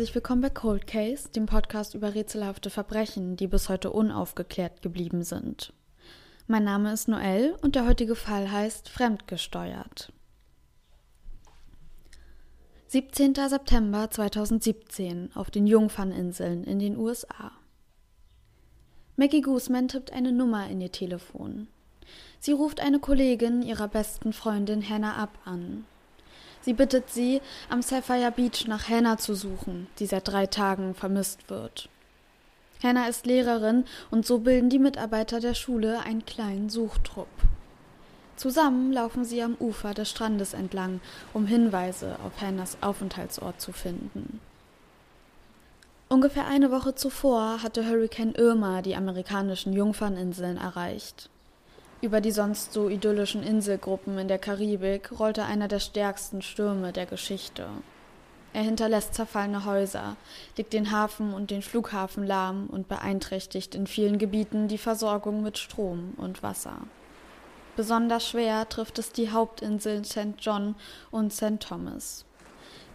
Herzlich willkommen bei Cold Case, dem Podcast über rätselhafte Verbrechen, die bis heute unaufgeklärt geblieben sind. Mein Name ist Noel und der heutige Fall heißt Fremdgesteuert. 17. September 2017 auf den Jungferninseln in den USA. Maggie Guzman tippt eine Nummer in ihr Telefon. Sie ruft eine Kollegin ihrer besten Freundin Hannah ab an. Sie bittet sie, am Sapphire Beach nach Hannah zu suchen, die seit drei Tagen vermisst wird. Hannah ist Lehrerin und so bilden die Mitarbeiter der Schule einen kleinen Suchtrupp. Zusammen laufen sie am Ufer des Strandes entlang, um Hinweise auf Hannahs Aufenthaltsort zu finden. Ungefähr eine Woche zuvor hatte Hurricane Irma die amerikanischen Jungferninseln erreicht. Über die sonst so idyllischen Inselgruppen in der Karibik rollte einer der stärksten Stürme der Geschichte. Er hinterlässt zerfallene Häuser, legt den Hafen und den Flughafen lahm und beeinträchtigt in vielen Gebieten die Versorgung mit Strom und Wasser. Besonders schwer trifft es die Hauptinseln St. John und St. Thomas.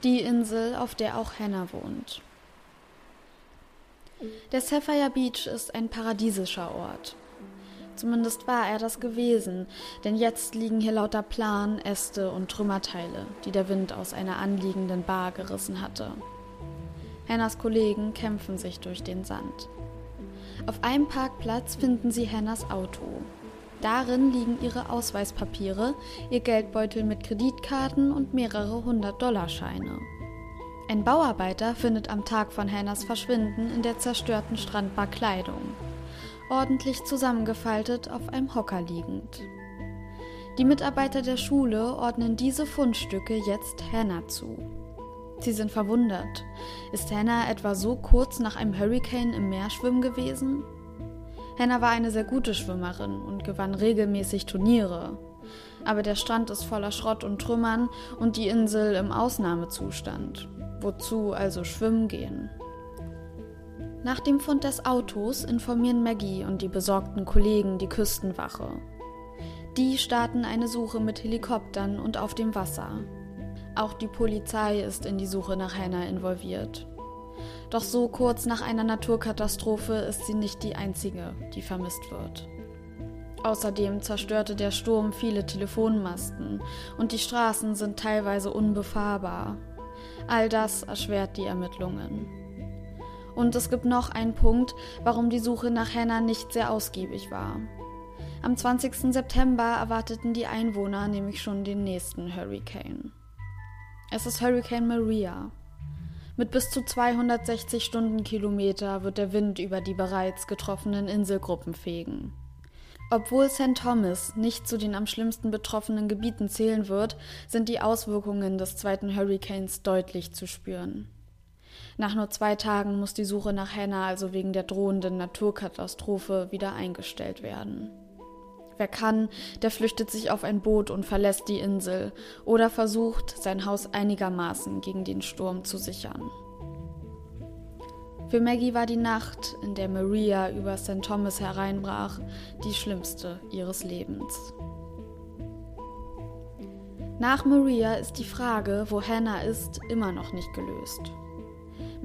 Die Insel, auf der auch Hannah wohnt. Der Sapphire Beach ist ein paradiesischer Ort. Zumindest war er das gewesen, denn jetzt liegen hier lauter Plan, Äste und Trümmerteile, die der Wind aus einer anliegenden Bar gerissen hatte. Hennas Kollegen kämpfen sich durch den Sand. Auf einem Parkplatz finden sie Hennas Auto. Darin liegen ihre Ausweispapiere, ihr Geldbeutel mit Kreditkarten und mehrere hundert Dollarscheine. Ein Bauarbeiter findet am Tag von Hennas Verschwinden in der zerstörten Strandbar Kleidung ordentlich zusammengefaltet auf einem Hocker liegend. Die Mitarbeiter der Schule ordnen diese Fundstücke jetzt Hannah zu. Sie sind verwundert. Ist Hannah etwa so kurz nach einem Hurricane im Meer schwimmen gewesen? Hannah war eine sehr gute Schwimmerin und gewann regelmäßig Turniere. Aber der Strand ist voller Schrott und Trümmern und die Insel im Ausnahmezustand. Wozu also schwimmen gehen? Nach dem Fund des Autos informieren Maggie und die besorgten Kollegen die Küstenwache. Die starten eine Suche mit Helikoptern und auf dem Wasser. Auch die Polizei ist in die Suche nach Hannah involviert. Doch so kurz nach einer Naturkatastrophe ist sie nicht die einzige, die vermisst wird. Außerdem zerstörte der Sturm viele Telefonmasten und die Straßen sind teilweise unbefahrbar. All das erschwert die Ermittlungen. Und es gibt noch einen Punkt, warum die Suche nach Hannah nicht sehr ausgiebig war. Am 20. September erwarteten die Einwohner nämlich schon den nächsten Hurricane. Es ist Hurricane Maria. Mit bis zu 260 Stundenkilometer wird der Wind über die bereits getroffenen Inselgruppen fegen. Obwohl St. Thomas nicht zu den am schlimmsten betroffenen Gebieten zählen wird, sind die Auswirkungen des zweiten Hurricanes deutlich zu spüren. Nach nur zwei Tagen muss die Suche nach Hannah also wegen der drohenden Naturkatastrophe wieder eingestellt werden. Wer kann, der flüchtet sich auf ein Boot und verlässt die Insel oder versucht, sein Haus einigermaßen gegen den Sturm zu sichern. Für Maggie war die Nacht, in der Maria über St. Thomas hereinbrach, die schlimmste ihres Lebens. Nach Maria ist die Frage, wo Hannah ist, immer noch nicht gelöst.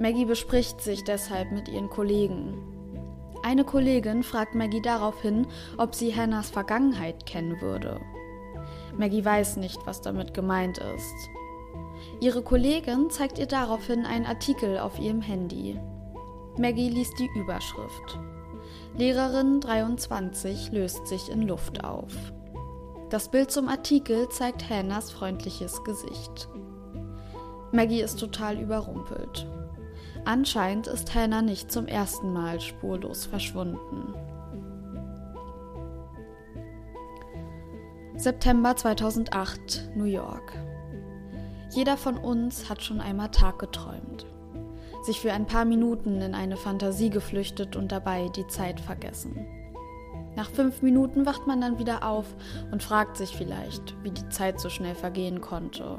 Maggie bespricht sich deshalb mit ihren Kollegen. Eine Kollegin fragt Maggie daraufhin, ob sie Hannahs Vergangenheit kennen würde. Maggie weiß nicht, was damit gemeint ist. Ihre Kollegin zeigt ihr daraufhin einen Artikel auf ihrem Handy. Maggie liest die Überschrift. Lehrerin 23 löst sich in Luft auf. Das Bild zum Artikel zeigt Hannahs freundliches Gesicht. Maggie ist total überrumpelt. Anscheinend ist Hannah nicht zum ersten Mal spurlos verschwunden. September 2008, New York. Jeder von uns hat schon einmal Tag geträumt, sich für ein paar Minuten in eine Fantasie geflüchtet und dabei die Zeit vergessen. Nach fünf Minuten wacht man dann wieder auf und fragt sich vielleicht, wie die Zeit so schnell vergehen konnte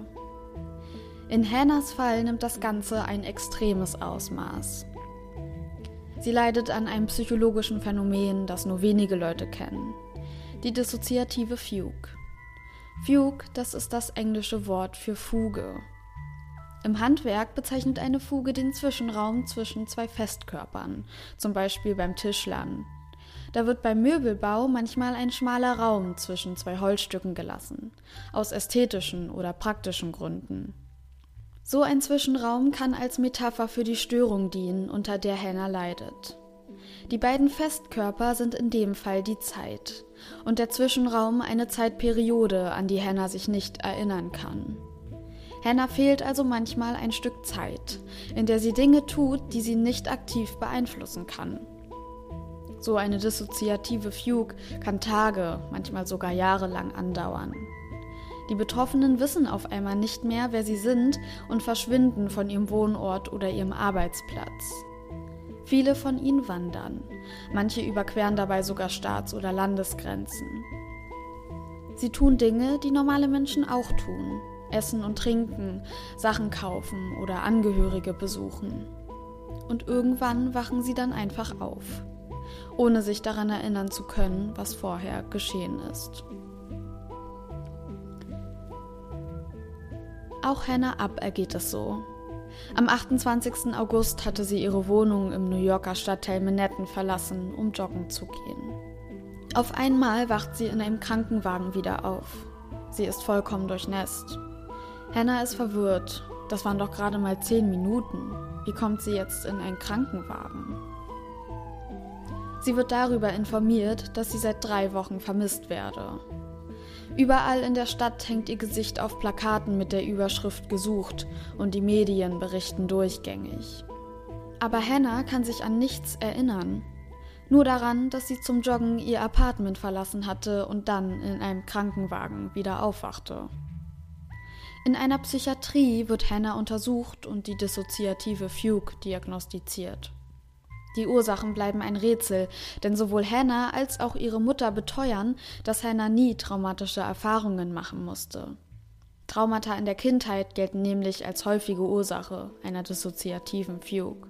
in Hannahs Fall nimmt das Ganze ein extremes Ausmaß. Sie leidet an einem psychologischen Phänomen, das nur wenige Leute kennen. Die dissoziative Fugue. Fugue, das ist das englische Wort für Fuge. Im Handwerk bezeichnet eine Fuge den Zwischenraum zwischen zwei Festkörpern, zum Beispiel beim Tischlern. Da wird beim Möbelbau manchmal ein schmaler Raum zwischen zwei Holzstücken gelassen, aus ästhetischen oder praktischen Gründen. So ein Zwischenraum kann als Metapher für die Störung dienen, unter der Hannah leidet. Die beiden Festkörper sind in dem Fall die Zeit und der Zwischenraum eine Zeitperiode, an die Hannah sich nicht erinnern kann. Hannah fehlt also manchmal ein Stück Zeit, in der sie Dinge tut, die sie nicht aktiv beeinflussen kann. So eine dissoziative Fugue kann Tage, manchmal sogar Jahre lang andauern. Die Betroffenen wissen auf einmal nicht mehr, wer sie sind und verschwinden von ihrem Wohnort oder ihrem Arbeitsplatz. Viele von ihnen wandern, manche überqueren dabei sogar Staats- oder Landesgrenzen. Sie tun Dinge, die normale Menschen auch tun, essen und trinken, Sachen kaufen oder Angehörige besuchen. Und irgendwann wachen sie dann einfach auf, ohne sich daran erinnern zu können, was vorher geschehen ist. Auch Hannah Up ergeht es so. Am 28. August hatte sie ihre Wohnung im New Yorker Stadtteil Manhattan verlassen, um joggen zu gehen. Auf einmal wacht sie in einem Krankenwagen wieder auf. Sie ist vollkommen durchnässt. Hannah ist verwirrt. Das waren doch gerade mal zehn Minuten. Wie kommt sie jetzt in einen Krankenwagen? Sie wird darüber informiert, dass sie seit drei Wochen vermisst werde. Überall in der Stadt hängt ihr Gesicht auf Plakaten mit der Überschrift gesucht und die Medien berichten durchgängig. Aber Hannah kann sich an nichts erinnern. Nur daran, dass sie zum Joggen ihr Apartment verlassen hatte und dann in einem Krankenwagen wieder aufwachte. In einer Psychiatrie wird Hannah untersucht und die dissoziative Fugue diagnostiziert. Die Ursachen bleiben ein Rätsel, denn sowohl Hannah als auch ihre Mutter beteuern, dass Hannah nie traumatische Erfahrungen machen musste. Traumata in der Kindheit gelten nämlich als häufige Ursache einer dissoziativen Fugue.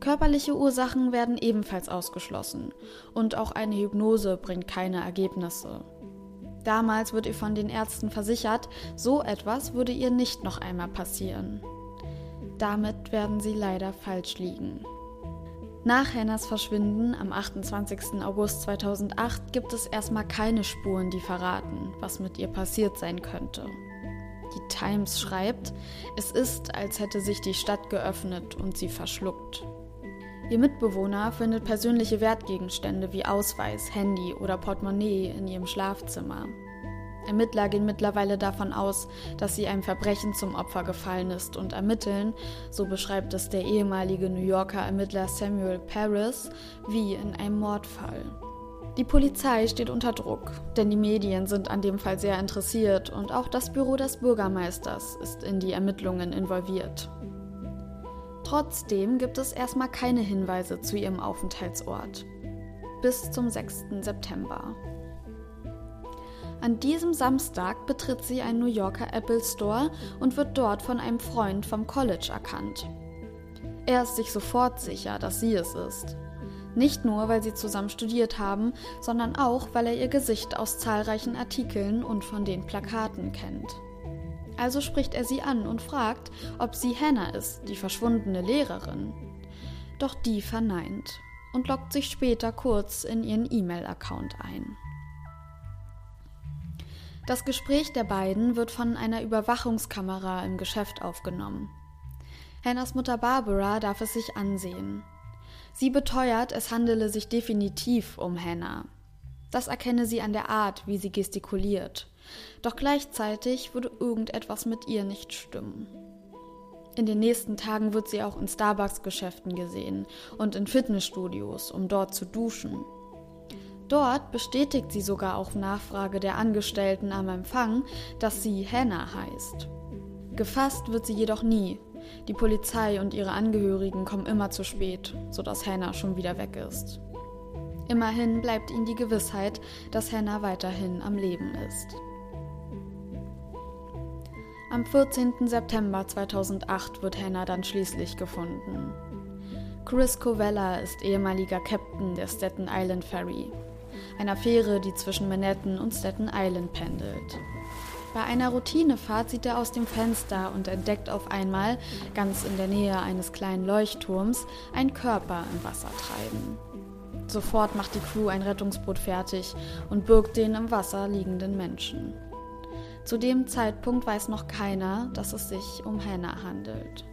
Körperliche Ursachen werden ebenfalls ausgeschlossen und auch eine Hypnose bringt keine Ergebnisse. Damals wird ihr von den Ärzten versichert, so etwas würde ihr nicht noch einmal passieren. Damit werden sie leider falsch liegen. Nach Hannahs Verschwinden am 28. August 2008 gibt es erstmal keine Spuren, die verraten, was mit ihr passiert sein könnte. Die Times schreibt, es ist, als hätte sich die Stadt geöffnet und sie verschluckt. Ihr Mitbewohner findet persönliche Wertgegenstände wie Ausweis, Handy oder Portemonnaie in ihrem Schlafzimmer. Ermittler gehen mittlerweile davon aus, dass sie einem Verbrechen zum Opfer gefallen ist und ermitteln, so beschreibt es der ehemalige New Yorker Ermittler Samuel Paris, wie in einem Mordfall. Die Polizei steht unter Druck, denn die Medien sind an dem Fall sehr interessiert und auch das Büro des Bürgermeisters ist in die Ermittlungen involviert. Trotzdem gibt es erstmal keine Hinweise zu ihrem Aufenthaltsort. Bis zum 6. September. An diesem Samstag betritt sie einen New Yorker Apple Store und wird dort von einem Freund vom College erkannt. Er ist sich sofort sicher, dass sie es ist. Nicht nur, weil sie zusammen studiert haben, sondern auch, weil er ihr Gesicht aus zahlreichen Artikeln und von den Plakaten kennt. Also spricht er sie an und fragt, ob sie Hannah ist, die verschwundene Lehrerin. Doch die verneint und loggt sich später kurz in ihren E-Mail-Account ein. Das Gespräch der beiden wird von einer Überwachungskamera im Geschäft aufgenommen. Hannahs Mutter Barbara darf es sich ansehen. Sie beteuert, es handele sich definitiv um Hannah. Das erkenne sie an der Art, wie sie gestikuliert. Doch gleichzeitig würde irgendetwas mit ihr nicht stimmen. In den nächsten Tagen wird sie auch in Starbucks-Geschäften gesehen und in Fitnessstudios, um dort zu duschen. Dort bestätigt sie sogar auf Nachfrage der Angestellten am Empfang, dass sie Hannah heißt. Gefasst wird sie jedoch nie. Die Polizei und ihre Angehörigen kommen immer zu spät, sodass Hannah schon wieder weg ist. Immerhin bleibt ihnen die Gewissheit, dass Hannah weiterhin am Leben ist. Am 14. September 2008 wird Hannah dann schließlich gefunden. Chris Covella ist ehemaliger Captain der Staten Island Ferry, einer Fähre, die zwischen Manhattan und Staten Island pendelt. Bei einer Routinefahrt sieht er aus dem Fenster und entdeckt auf einmal, ganz in der Nähe eines kleinen Leuchtturms, einen Körper im Wasser treiben. Sofort macht die Crew ein Rettungsboot fertig und birgt den im Wasser liegenden Menschen. Zu dem Zeitpunkt weiß noch keiner, dass es sich um Hannah handelt.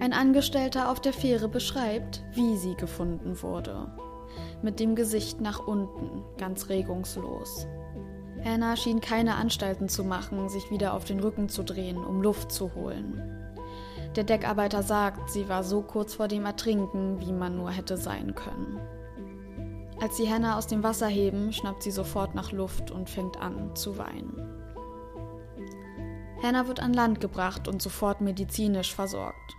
Ein Angestellter auf der Fähre beschreibt, wie sie gefunden wurde. Mit dem Gesicht nach unten, ganz regungslos. Hannah schien keine Anstalten zu machen, sich wieder auf den Rücken zu drehen, um Luft zu holen. Der Deckarbeiter sagt, sie war so kurz vor dem Ertrinken, wie man nur hätte sein können. Als sie Hannah aus dem Wasser heben, schnappt sie sofort nach Luft und fängt an zu weinen. Hannah wird an Land gebracht und sofort medizinisch versorgt.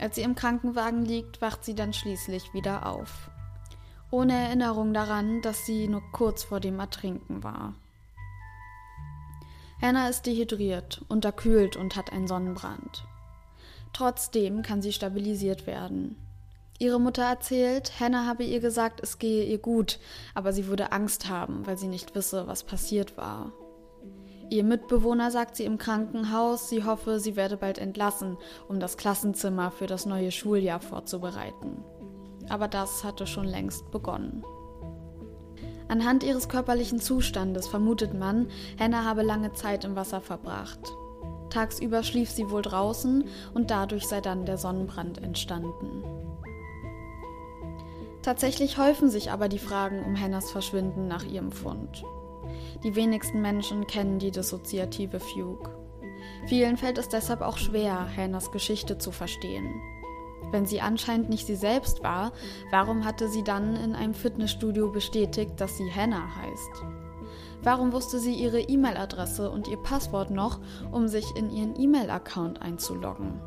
Als sie im Krankenwagen liegt, wacht sie dann schließlich wieder auf. Ohne Erinnerung daran, dass sie nur kurz vor dem Ertrinken war. Hannah ist dehydriert, unterkühlt und hat einen Sonnenbrand. Trotzdem kann sie stabilisiert werden. Ihre Mutter erzählt, Hannah habe ihr gesagt, es gehe ihr gut, aber sie würde Angst haben, weil sie nicht wisse, was passiert war. Ihr Mitbewohner sagt sie im Krankenhaus, sie hoffe, sie werde bald entlassen, um das Klassenzimmer für das neue Schuljahr vorzubereiten. Aber das hatte schon längst begonnen. Anhand ihres körperlichen Zustandes vermutet man, Hannah habe lange Zeit im Wasser verbracht. Tagsüber schlief sie wohl draußen und dadurch sei dann der Sonnenbrand entstanden. Tatsächlich häufen sich aber die Fragen um Hannahs Verschwinden nach ihrem Fund. Die wenigsten Menschen kennen die dissoziative Fugue. Vielen fällt es deshalb auch schwer, Hannahs Geschichte zu verstehen. Wenn sie anscheinend nicht sie selbst war, warum hatte sie dann in einem Fitnessstudio bestätigt, dass sie Hannah heißt? Warum wusste sie ihre E-Mail-Adresse und ihr Passwort noch, um sich in ihren E-Mail-Account einzuloggen?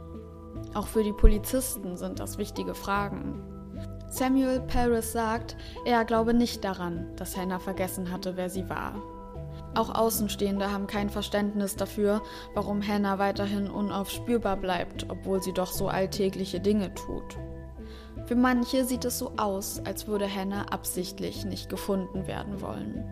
Auch für die Polizisten sind das wichtige Fragen. Samuel Paris sagt, er glaube nicht daran, dass Hannah vergessen hatte, wer sie war. Auch Außenstehende haben kein Verständnis dafür, warum Hannah weiterhin unaufspürbar bleibt, obwohl sie doch so alltägliche Dinge tut. Für manche sieht es so aus, als würde Hannah absichtlich nicht gefunden werden wollen.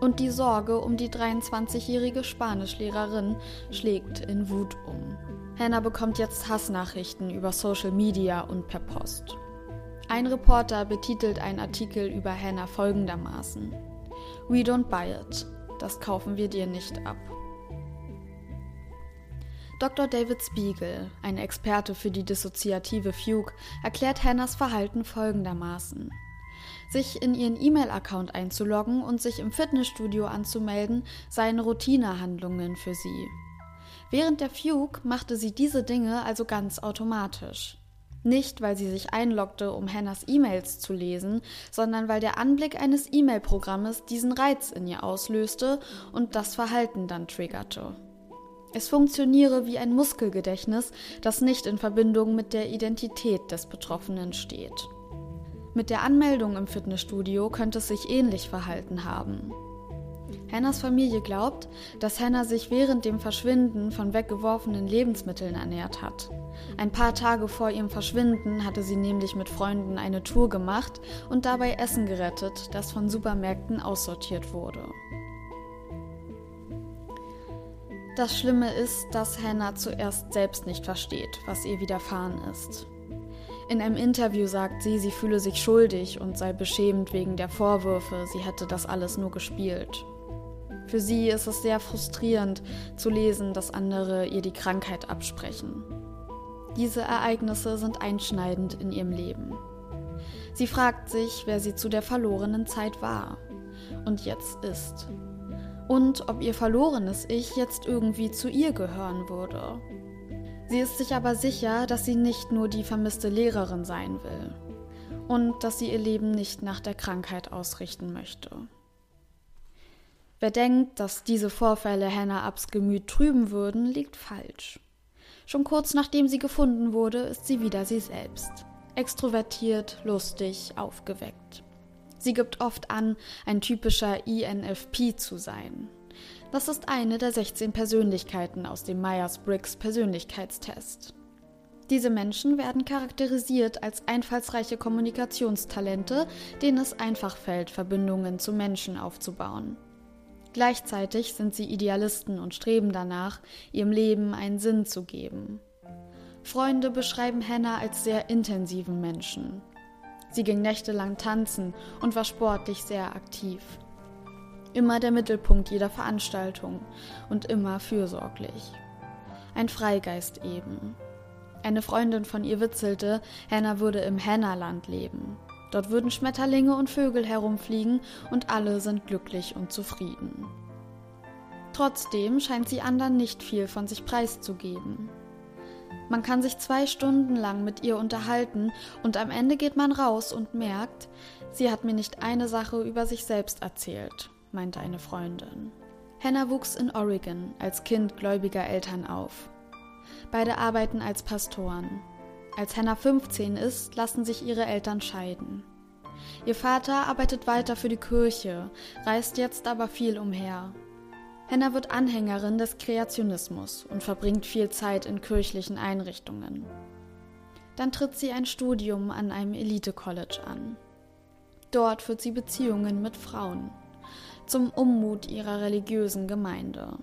Und die Sorge um die 23-jährige Spanischlehrerin schlägt in Wut um. Hannah bekommt jetzt Hassnachrichten über Social Media und per Post. Ein Reporter betitelt einen Artikel über Hannah folgendermaßen: We don't buy it. Das kaufen wir dir nicht ab. Dr. David Spiegel, ein Experte für die dissoziative Fugue, erklärt Hannahs Verhalten folgendermaßen. Sich in ihren E-Mail-Account einzuloggen und sich im Fitnessstudio anzumelden, seien Routinehandlungen für sie. Während der Fugue machte sie diese Dinge also ganz automatisch. Nicht, weil sie sich einloggte, um Hannahs E-Mails zu lesen, sondern weil der Anblick eines E-Mail-Programmes diesen Reiz in ihr auslöste und das Verhalten dann triggerte. Es funktioniere wie ein Muskelgedächtnis, das nicht in Verbindung mit der Identität des Betroffenen steht. Mit der Anmeldung im Fitnessstudio könnte es sich ähnlich verhalten haben. Hannahs Familie glaubt, dass Hannah sich während dem Verschwinden von weggeworfenen Lebensmitteln ernährt hat. Ein paar Tage vor ihrem Verschwinden hatte sie nämlich mit Freunden eine Tour gemacht und dabei Essen gerettet, das von Supermärkten aussortiert wurde. Das Schlimme ist, dass Hannah zuerst selbst nicht versteht, was ihr widerfahren ist. In einem Interview sagt sie, sie fühle sich schuldig und sei beschämt wegen der Vorwürfe, sie hätte das alles nur gespielt. Für sie ist es sehr frustrierend zu lesen, dass andere ihr die Krankheit absprechen. Diese Ereignisse sind einschneidend in ihrem Leben. Sie fragt sich, wer sie zu der verlorenen Zeit war und jetzt ist. Und ob ihr verlorenes Ich jetzt irgendwie zu ihr gehören würde. Sie ist sich aber sicher, dass sie nicht nur die vermisste Lehrerin sein will und dass sie ihr Leben nicht nach der Krankheit ausrichten möchte. Wer denkt, dass diese Vorfälle Hannah Abs Gemüt trüben würden, liegt falsch. Schon kurz nachdem sie gefunden wurde, ist sie wieder sie selbst. Extrovertiert, lustig, aufgeweckt. Sie gibt oft an, ein typischer INFP zu sein. Das ist eine der 16 Persönlichkeiten aus dem Myers-Briggs Persönlichkeitstest. Diese Menschen werden charakterisiert als einfallsreiche Kommunikationstalente, denen es einfach fällt, Verbindungen zu Menschen aufzubauen. Gleichzeitig sind sie Idealisten und streben danach, ihrem Leben einen Sinn zu geben. Freunde beschreiben Hannah als sehr intensiven Menschen. Sie ging nächtelang tanzen und war sportlich sehr aktiv. Immer der Mittelpunkt jeder Veranstaltung und immer fürsorglich. Ein Freigeist eben. Eine Freundin von ihr witzelte, Hannah würde im Hannahland leben. Dort würden Schmetterlinge und Vögel herumfliegen und alle sind glücklich und zufrieden. Trotzdem scheint sie anderen nicht viel von sich preiszugeben. Man kann sich zwei Stunden lang mit ihr unterhalten und am Ende geht man raus und merkt, sie hat mir nicht eine Sache über sich selbst erzählt, meinte eine Freundin. Hannah wuchs in Oregon als Kind gläubiger Eltern auf. Beide arbeiten als Pastoren. Als Hannah 15 ist, lassen sich ihre Eltern scheiden. Ihr Vater arbeitet weiter für die Kirche, reist jetzt aber viel umher. Hannah wird Anhängerin des Kreationismus und verbringt viel Zeit in kirchlichen Einrichtungen. Dann tritt sie ein Studium an einem Elite-College an. Dort führt sie Beziehungen mit Frauen, zum Ummut ihrer religiösen Gemeinde.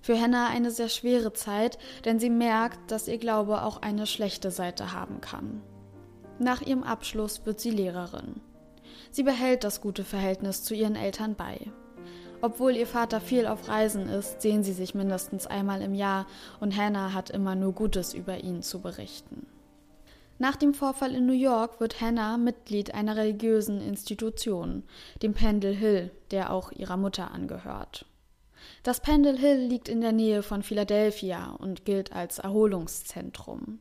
Für Hannah eine sehr schwere Zeit, denn sie merkt, dass ihr Glaube auch eine schlechte Seite haben kann. Nach ihrem Abschluss wird sie Lehrerin. Sie behält das gute Verhältnis zu ihren Eltern bei. Obwohl ihr Vater viel auf Reisen ist, sehen sie sich mindestens einmal im Jahr und Hannah hat immer nur Gutes über ihn zu berichten. Nach dem Vorfall in New York wird Hannah Mitglied einer religiösen Institution, dem Pendle Hill, der auch ihrer Mutter angehört. Das Pendle Hill liegt in der Nähe von Philadelphia und gilt als Erholungszentrum.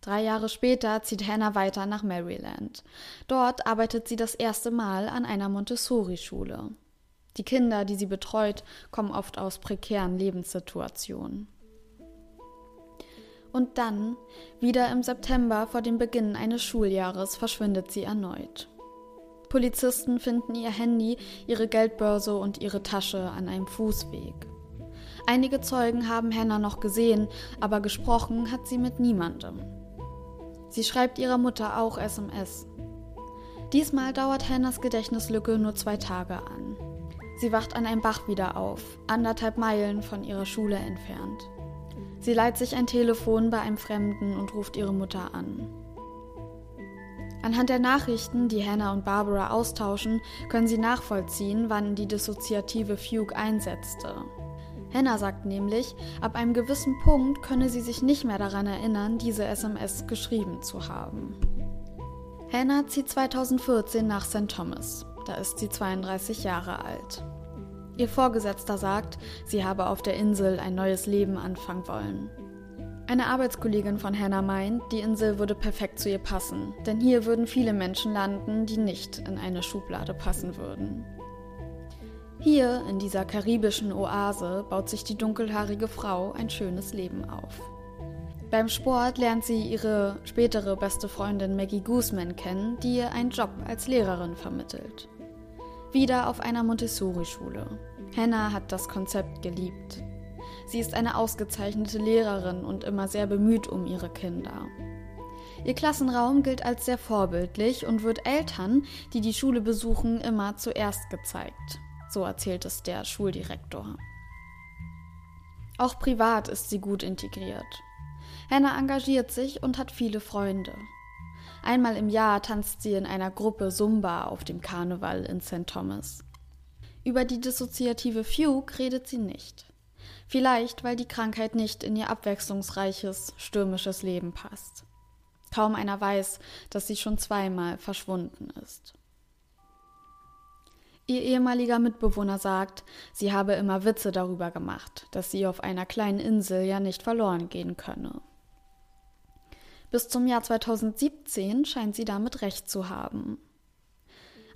Drei Jahre später zieht Hannah weiter nach Maryland. Dort arbeitet sie das erste Mal an einer Montessori-Schule. Die Kinder, die sie betreut, kommen oft aus prekären Lebenssituationen. Und dann, wieder im September vor dem Beginn eines Schuljahres, verschwindet sie erneut. Polizisten finden ihr Handy, ihre Geldbörse und ihre Tasche an einem Fußweg. Einige Zeugen haben Hannah noch gesehen, aber gesprochen hat sie mit niemandem. Sie schreibt ihrer Mutter auch SMS. Diesmal dauert Hannahs Gedächtnislücke nur zwei Tage an. Sie wacht an einem Bach wieder auf, anderthalb Meilen von ihrer Schule entfernt. Sie leiht sich ein Telefon bei einem Fremden und ruft ihre Mutter an. Anhand der Nachrichten, die Hannah und Barbara austauschen, können sie nachvollziehen, wann die dissoziative Fugue einsetzte. Hannah sagt nämlich, ab einem gewissen Punkt könne sie sich nicht mehr daran erinnern, diese SMS geschrieben zu haben. Hannah zieht 2014 nach St. Thomas. Da ist sie 32 Jahre alt. Ihr Vorgesetzter sagt, sie habe auf der Insel ein neues Leben anfangen wollen. Eine Arbeitskollegin von Hannah meint, die Insel würde perfekt zu ihr passen, denn hier würden viele Menschen landen, die nicht in eine Schublade passen würden. Hier, in dieser karibischen Oase, baut sich die dunkelhaarige Frau ein schönes Leben auf. Beim Sport lernt sie ihre spätere beste Freundin Maggie Guzman kennen, die ihr einen Job als Lehrerin vermittelt. Wieder auf einer Montessori-Schule. Hannah hat das Konzept geliebt. Sie ist eine ausgezeichnete Lehrerin und immer sehr bemüht um ihre Kinder. Ihr Klassenraum gilt als sehr vorbildlich und wird Eltern, die die Schule besuchen, immer zuerst gezeigt. So erzählt es der Schuldirektor. Auch privat ist sie gut integriert. Hannah engagiert sich und hat viele Freunde. Einmal im Jahr tanzt sie in einer Gruppe Zumba auf dem Karneval in St. Thomas. Über die dissoziative Fugue redet sie nicht. Vielleicht, weil die Krankheit nicht in ihr abwechslungsreiches, stürmisches Leben passt. Kaum einer weiß, dass sie schon zweimal verschwunden ist. Ihr ehemaliger Mitbewohner sagt, sie habe immer Witze darüber gemacht, dass sie auf einer kleinen Insel ja nicht verloren gehen könne. Bis zum Jahr 2017 scheint sie damit recht zu haben.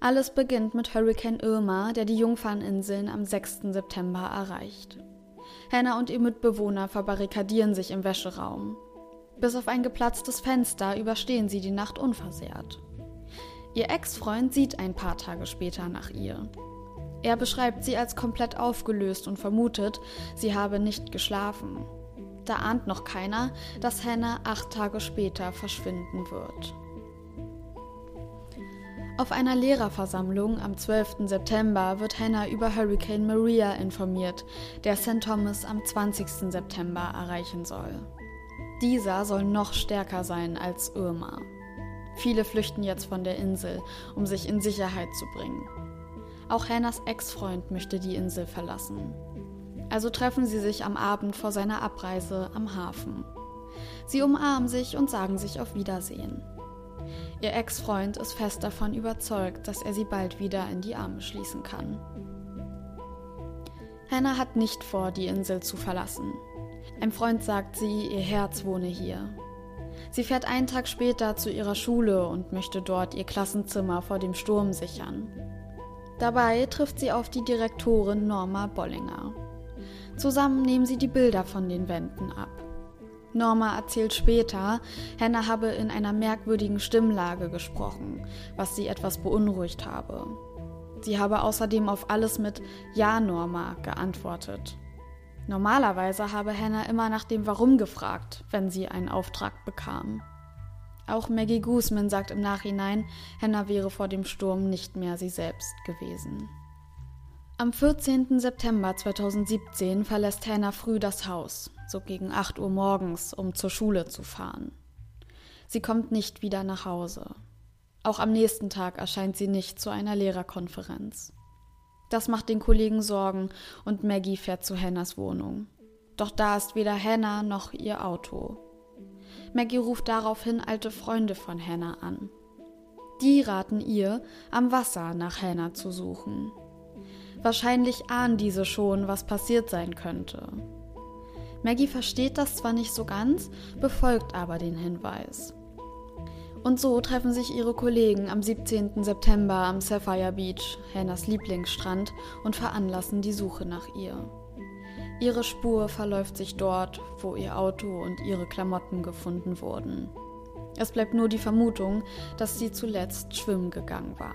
Alles beginnt mit Hurricane Irma, der die Jungferninseln am 6. September erreicht. Hannah und ihr Mitbewohner verbarrikadieren sich im Wäscheraum. Bis auf ein geplatztes Fenster überstehen sie die Nacht unversehrt. Ihr Ex-Freund sieht ein paar Tage später nach ihr. Er beschreibt sie als komplett aufgelöst und vermutet, sie habe nicht geschlafen. Da ahnt noch keiner, dass Hannah acht Tage später verschwinden wird. Auf einer Lehrerversammlung am 12. September wird Hannah über Hurricane Maria informiert, der St. Thomas am 20. September erreichen soll. Dieser soll noch stärker sein als Irma. Viele flüchten jetzt von der Insel, um sich in Sicherheit zu bringen. Auch Hannahs Ex-Freund möchte die Insel verlassen. Also treffen sie sich am Abend vor seiner Abreise am Hafen. Sie umarmen sich und sagen sich auf Wiedersehen. Ihr Ex-Freund ist fest davon überzeugt, dass er sie bald wieder in die Arme schließen kann. Hannah hat nicht vor, die Insel zu verlassen. Ein Freund sagt sie, ihr Herz wohne hier. Sie fährt einen Tag später zu ihrer Schule und möchte dort ihr Klassenzimmer vor dem Sturm sichern. Dabei trifft sie auf die Direktorin Norma Bollinger. Zusammen nehmen sie die Bilder von den Wänden ab. Norma erzählt später, Hannah habe in einer merkwürdigen Stimmlage gesprochen, was sie etwas beunruhigt habe. Sie habe außerdem auf alles mit Ja, Norma geantwortet. Normalerweise habe Hannah immer nach dem Warum gefragt, wenn sie einen Auftrag bekam. Auch Maggie Guzman sagt im Nachhinein, Hannah wäre vor dem Sturm nicht mehr sie selbst gewesen. Am 14. September 2017 verlässt Hannah früh das Haus, so gegen 8 Uhr morgens, um zur Schule zu fahren. Sie kommt nicht wieder nach Hause. Auch am nächsten Tag erscheint sie nicht zu einer Lehrerkonferenz. Das macht den Kollegen Sorgen und Maggie fährt zu Hannahs Wohnung. Doch da ist weder Hannah noch ihr Auto. Maggie ruft daraufhin alte Freunde von Hannah an. Die raten ihr, am Wasser nach Hannah zu suchen. Wahrscheinlich ahnen diese schon, was passiert sein könnte. Maggie versteht das zwar nicht so ganz, befolgt aber den Hinweis. Und so treffen sich ihre Kollegen am 17. September am Sapphire Beach, Hannahs Lieblingsstrand, und veranlassen die Suche nach ihr. Ihre Spur verläuft sich dort, wo ihr Auto und ihre Klamotten gefunden wurden. Es bleibt nur die Vermutung, dass sie zuletzt schwimmen gegangen war.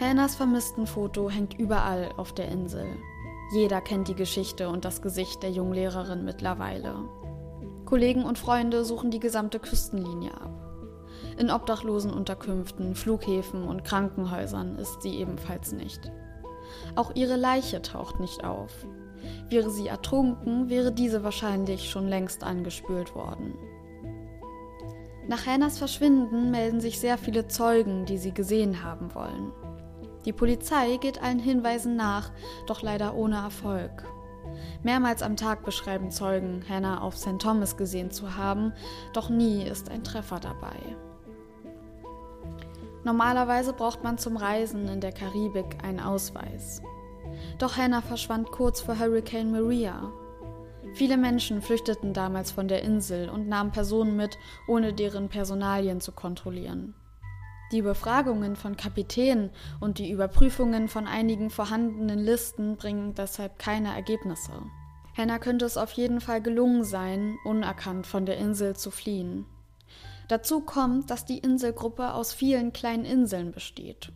Hannahs Vermisstenfoto hängt überall auf der Insel. Jeder kennt die Geschichte und das Gesicht der jungen Lehrerin mittlerweile. Kollegen und Freunde suchen die gesamte Küstenlinie ab. In obdachlosen Unterkünften, Flughäfen und Krankenhäusern ist sie ebenfalls nicht. Auch ihre Leiche taucht nicht auf. Wäre sie ertrunken, wäre diese wahrscheinlich schon längst angespült worden. Nach Hannahs Verschwinden melden sich sehr viele Zeugen, die sie gesehen haben wollen. Die Polizei geht allen Hinweisen nach, doch leider ohne Erfolg. Mehrmals am Tag beschreiben Zeugen, Hannah auf St. Thomas gesehen zu haben, doch nie ist ein Treffer dabei. Normalerweise braucht man zum Reisen in der Karibik einen Ausweis. Doch Hannah verschwand kurz vor Hurricane Maria. Viele Menschen flüchteten damals von der Insel und nahmen Personen mit, ohne deren Personalien zu kontrollieren. Die Befragungen von Kapitänen und die Überprüfungen von einigen vorhandenen Listen bringen deshalb keine Ergebnisse. Hannah könnte es auf jeden Fall gelungen sein, unerkannt von der Insel zu fliehen. Dazu kommt, dass die Inselgruppe aus vielen kleinen Inseln besteht,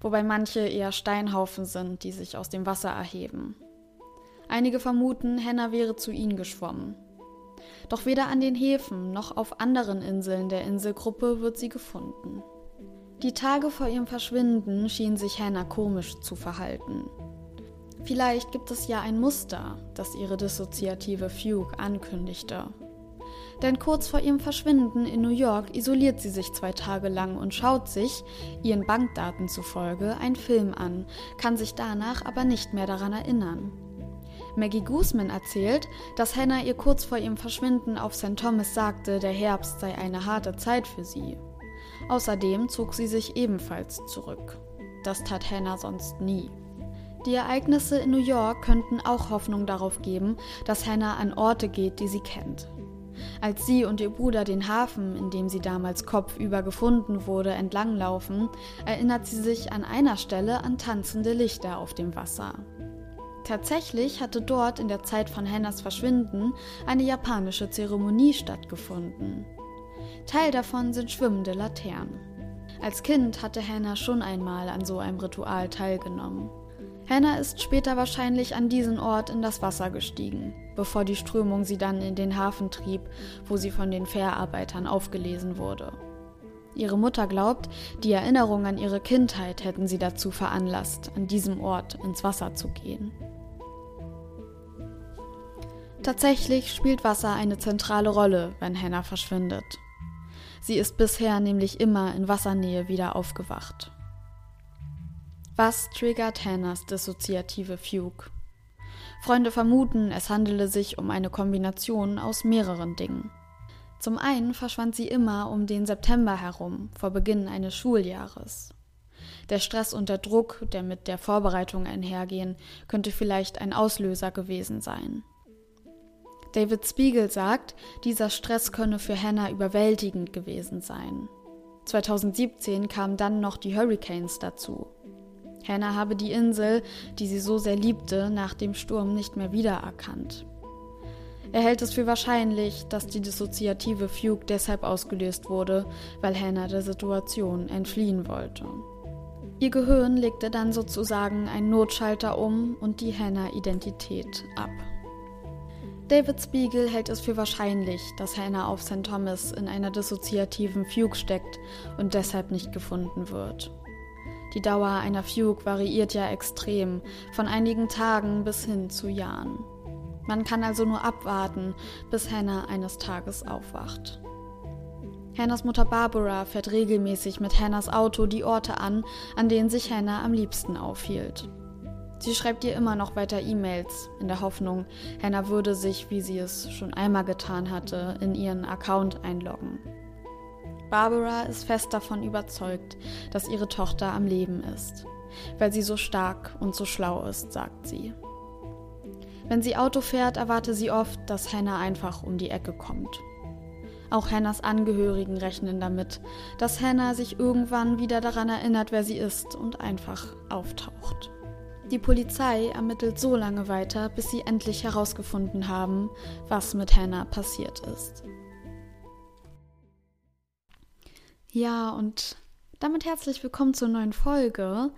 wobei manche eher Steinhaufen sind, die sich aus dem Wasser erheben. Einige vermuten, Hannah wäre zu ihnen geschwommen. Doch weder an den Häfen noch auf anderen Inseln der Inselgruppe wird sie gefunden. Die Tage vor ihrem Verschwinden schien sich Hannah komisch zu verhalten. Vielleicht gibt es ja ein Muster, das ihre dissoziative Fugue ankündigte. Denn kurz vor ihrem Verschwinden in New York isoliert sie sich zwei Tage lang und schaut sich, ihren Bankdaten zufolge, einen Film an, kann sich danach aber nicht mehr daran erinnern. Maggie Guzman erzählt, dass Hannah ihr kurz vor ihrem Verschwinden auf St. Thomas sagte, der Herbst sei eine harte Zeit für sie. Außerdem zog sie sich ebenfalls zurück. Das tat Hannah sonst nie. Die Ereignisse in New York könnten auch Hoffnung darauf geben, dass Hannah an Orte geht, die sie kennt. Als sie und ihr Bruder den Hafen, in dem sie damals kopfüber gefunden wurde, entlanglaufen, erinnert sie sich an einer Stelle an tanzende Lichter auf dem Wasser. Tatsächlich hatte dort in der Zeit von Hannahs Verschwinden eine japanische Zeremonie stattgefunden. Teil davon sind schwimmende Laternen. Als Kind hatte Hannah schon einmal an so einem Ritual teilgenommen. Hannah ist später wahrscheinlich an diesen Ort in das Wasser gestiegen, bevor die Strömung sie dann in den Hafen trieb, wo sie von den Fährarbeitern aufgelesen wurde. Ihre Mutter glaubt, die Erinnerung an ihre Kindheit hätten sie dazu veranlasst, an diesem Ort ins Wasser zu gehen. Tatsächlich spielt Wasser eine zentrale Rolle, wenn Hannah verschwindet. Sie ist bisher nämlich immer in Wassernähe wieder aufgewacht. Was triggert Hannahs dissoziative Fugue? Freunde vermuten, es handele sich um eine Kombination aus mehreren Dingen. Zum einen verschwand sie immer um den September herum, vor Beginn eines Schuljahres. Der Stress und der Druck, der mit der Vorbereitung einhergehen, könnte vielleicht ein Auslöser gewesen sein. David Spiegel sagt, dieser Stress könne für Hannah überwältigend gewesen sein. 2017 kamen dann noch die Hurricanes dazu. Hannah habe die Insel, die sie so sehr liebte, nach dem Sturm nicht mehr wiedererkannt. Er hält es für wahrscheinlich, dass die dissoziative Fugue deshalb ausgelöst wurde, weil Hannah der Situation entfliehen wollte. Ihr Gehirn legte dann sozusagen einen Notschalter um und die Hannah-Identität ab. David Spiegel hält es für wahrscheinlich, dass Hannah auf St. Thomas in einer dissoziativen Fugue steckt und deshalb nicht gefunden wird. Die Dauer einer Fugue variiert ja extrem, von einigen Tagen bis hin zu Jahren. Man kann also nur abwarten, bis Hannah eines Tages aufwacht. Hannahs Mutter Barbara fährt regelmäßig mit Hannahs Auto die Orte an, an denen sich Hannah am liebsten aufhielt. Sie schreibt ihr immer noch weiter E-Mails, in der Hoffnung, Hannah würde sich, wie sie es schon einmal getan hatte, in ihren Account einloggen. Barbara ist fest davon überzeugt, dass ihre Tochter am Leben ist, weil sie so stark und so schlau ist, sagt sie. Wenn sie Auto fährt, erwarte sie oft, dass Hannah einfach um die Ecke kommt. Auch Hannahs Angehörigen rechnen damit, dass Hannah sich irgendwann wieder daran erinnert, wer sie ist und einfach auftaucht. Die Polizei ermittelt so lange weiter, bis sie endlich herausgefunden haben, was mit Hannah passiert ist. Ja, und damit herzlich willkommen zur neuen Folge.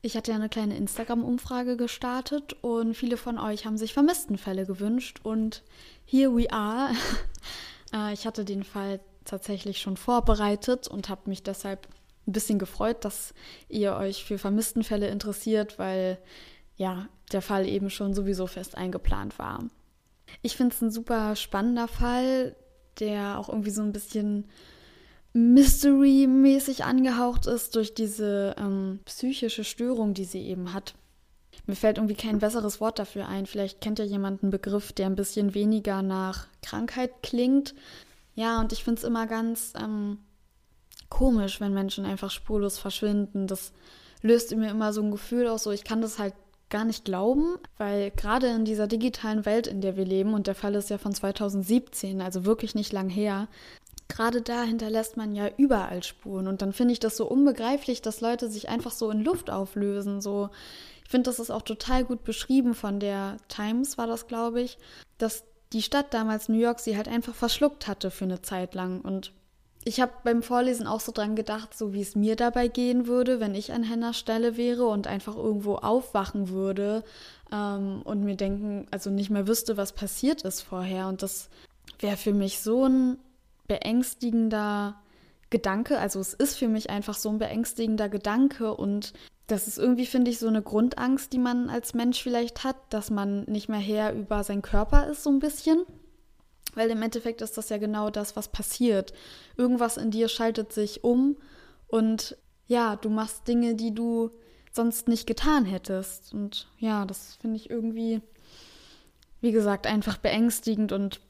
Ich hatte ja eine kleine Instagram-Umfrage gestartet und viele von euch haben sich Vermisstenfälle gewünscht und here we are. Äh, ich hatte den Fall tatsächlich schon vorbereitet und habe mich deshalb ein bisschen gefreut, dass ihr euch für Vermisstenfälle interessiert, weil ja, der Fall eben schon sowieso fest eingeplant war. Ich finde es ein super spannender Fall, der auch irgendwie so ein bisschen Mystery-mäßig angehaucht ist durch diese ähm, psychische Störung, die sie eben hat. Mir fällt irgendwie kein besseres Wort dafür ein. Vielleicht kennt ja jemand einen Begriff, der ein bisschen weniger nach Krankheit klingt. Ja, und ich finde es immer ganz ähm, komisch, wenn Menschen einfach spurlos verschwinden. Das löst in mir immer so ein Gefühl aus, so ich kann das halt gar nicht glauben, weil gerade in dieser digitalen Welt, in der wir leben, und der Fall ist ja von 2017, also wirklich nicht lang her, gerade da hinterlässt man ja überall Spuren. Und dann finde ich das so unbegreiflich, dass Leute sich einfach so in Luft auflösen. So, ich finde, das ist auch total gut beschrieben von der Times, war das, glaube ich, dass die Stadt damals New York sie halt einfach verschluckt hatte für eine Zeit lang. Und ich habe beim Vorlesen auch so dran gedacht, so wie es mir dabei gehen würde, wenn ich an Hannahs Stelle wäre und einfach irgendwo aufwachen würde ähm, und mir denken, also nicht mehr wüsste, was passiert ist vorher. Und das wäre für mich so ein beängstigender Gedanke. Also es ist für mich einfach so ein beängstigender Gedanke und das ist irgendwie, finde ich, so eine Grundangst, die man als Mensch vielleicht hat, dass man nicht mehr Herr über seinen Körper ist, so ein bisschen. Weil im Endeffekt ist das ja genau das, was passiert. Irgendwas in dir schaltet sich um und ja, du machst Dinge, die du sonst nicht getan hättest. Und ja, das finde ich irgendwie, wie gesagt, einfach beängstigend und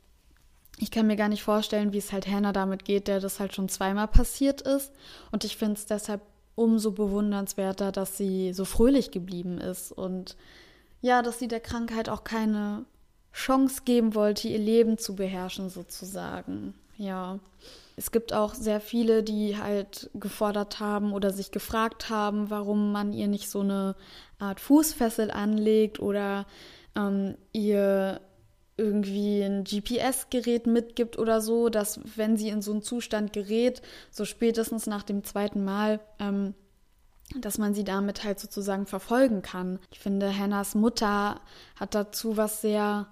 ich kann mir gar nicht vorstellen, wie es halt Hannah damit geht, der das halt schon zweimal passiert ist. Und ich finde es deshalb umso bewundernswerter, dass sie so fröhlich geblieben ist und ja, dass sie der Krankheit auch keine Chance geben wollte, ihr Leben zu beherrschen, sozusagen. Ja. Es gibt auch sehr viele, die halt gefordert haben oder sich gefragt haben, warum man ihr nicht so eine Art Fußfessel anlegt oder ähm, ihr irgendwie ein GPS-Gerät mitgibt oder so, dass wenn sie in so einen Zustand gerät, so spätestens nach dem zweiten Mal, ähm, dass man sie damit halt sozusagen verfolgen kann. Ich finde, Hannahs Mutter hat dazu was sehr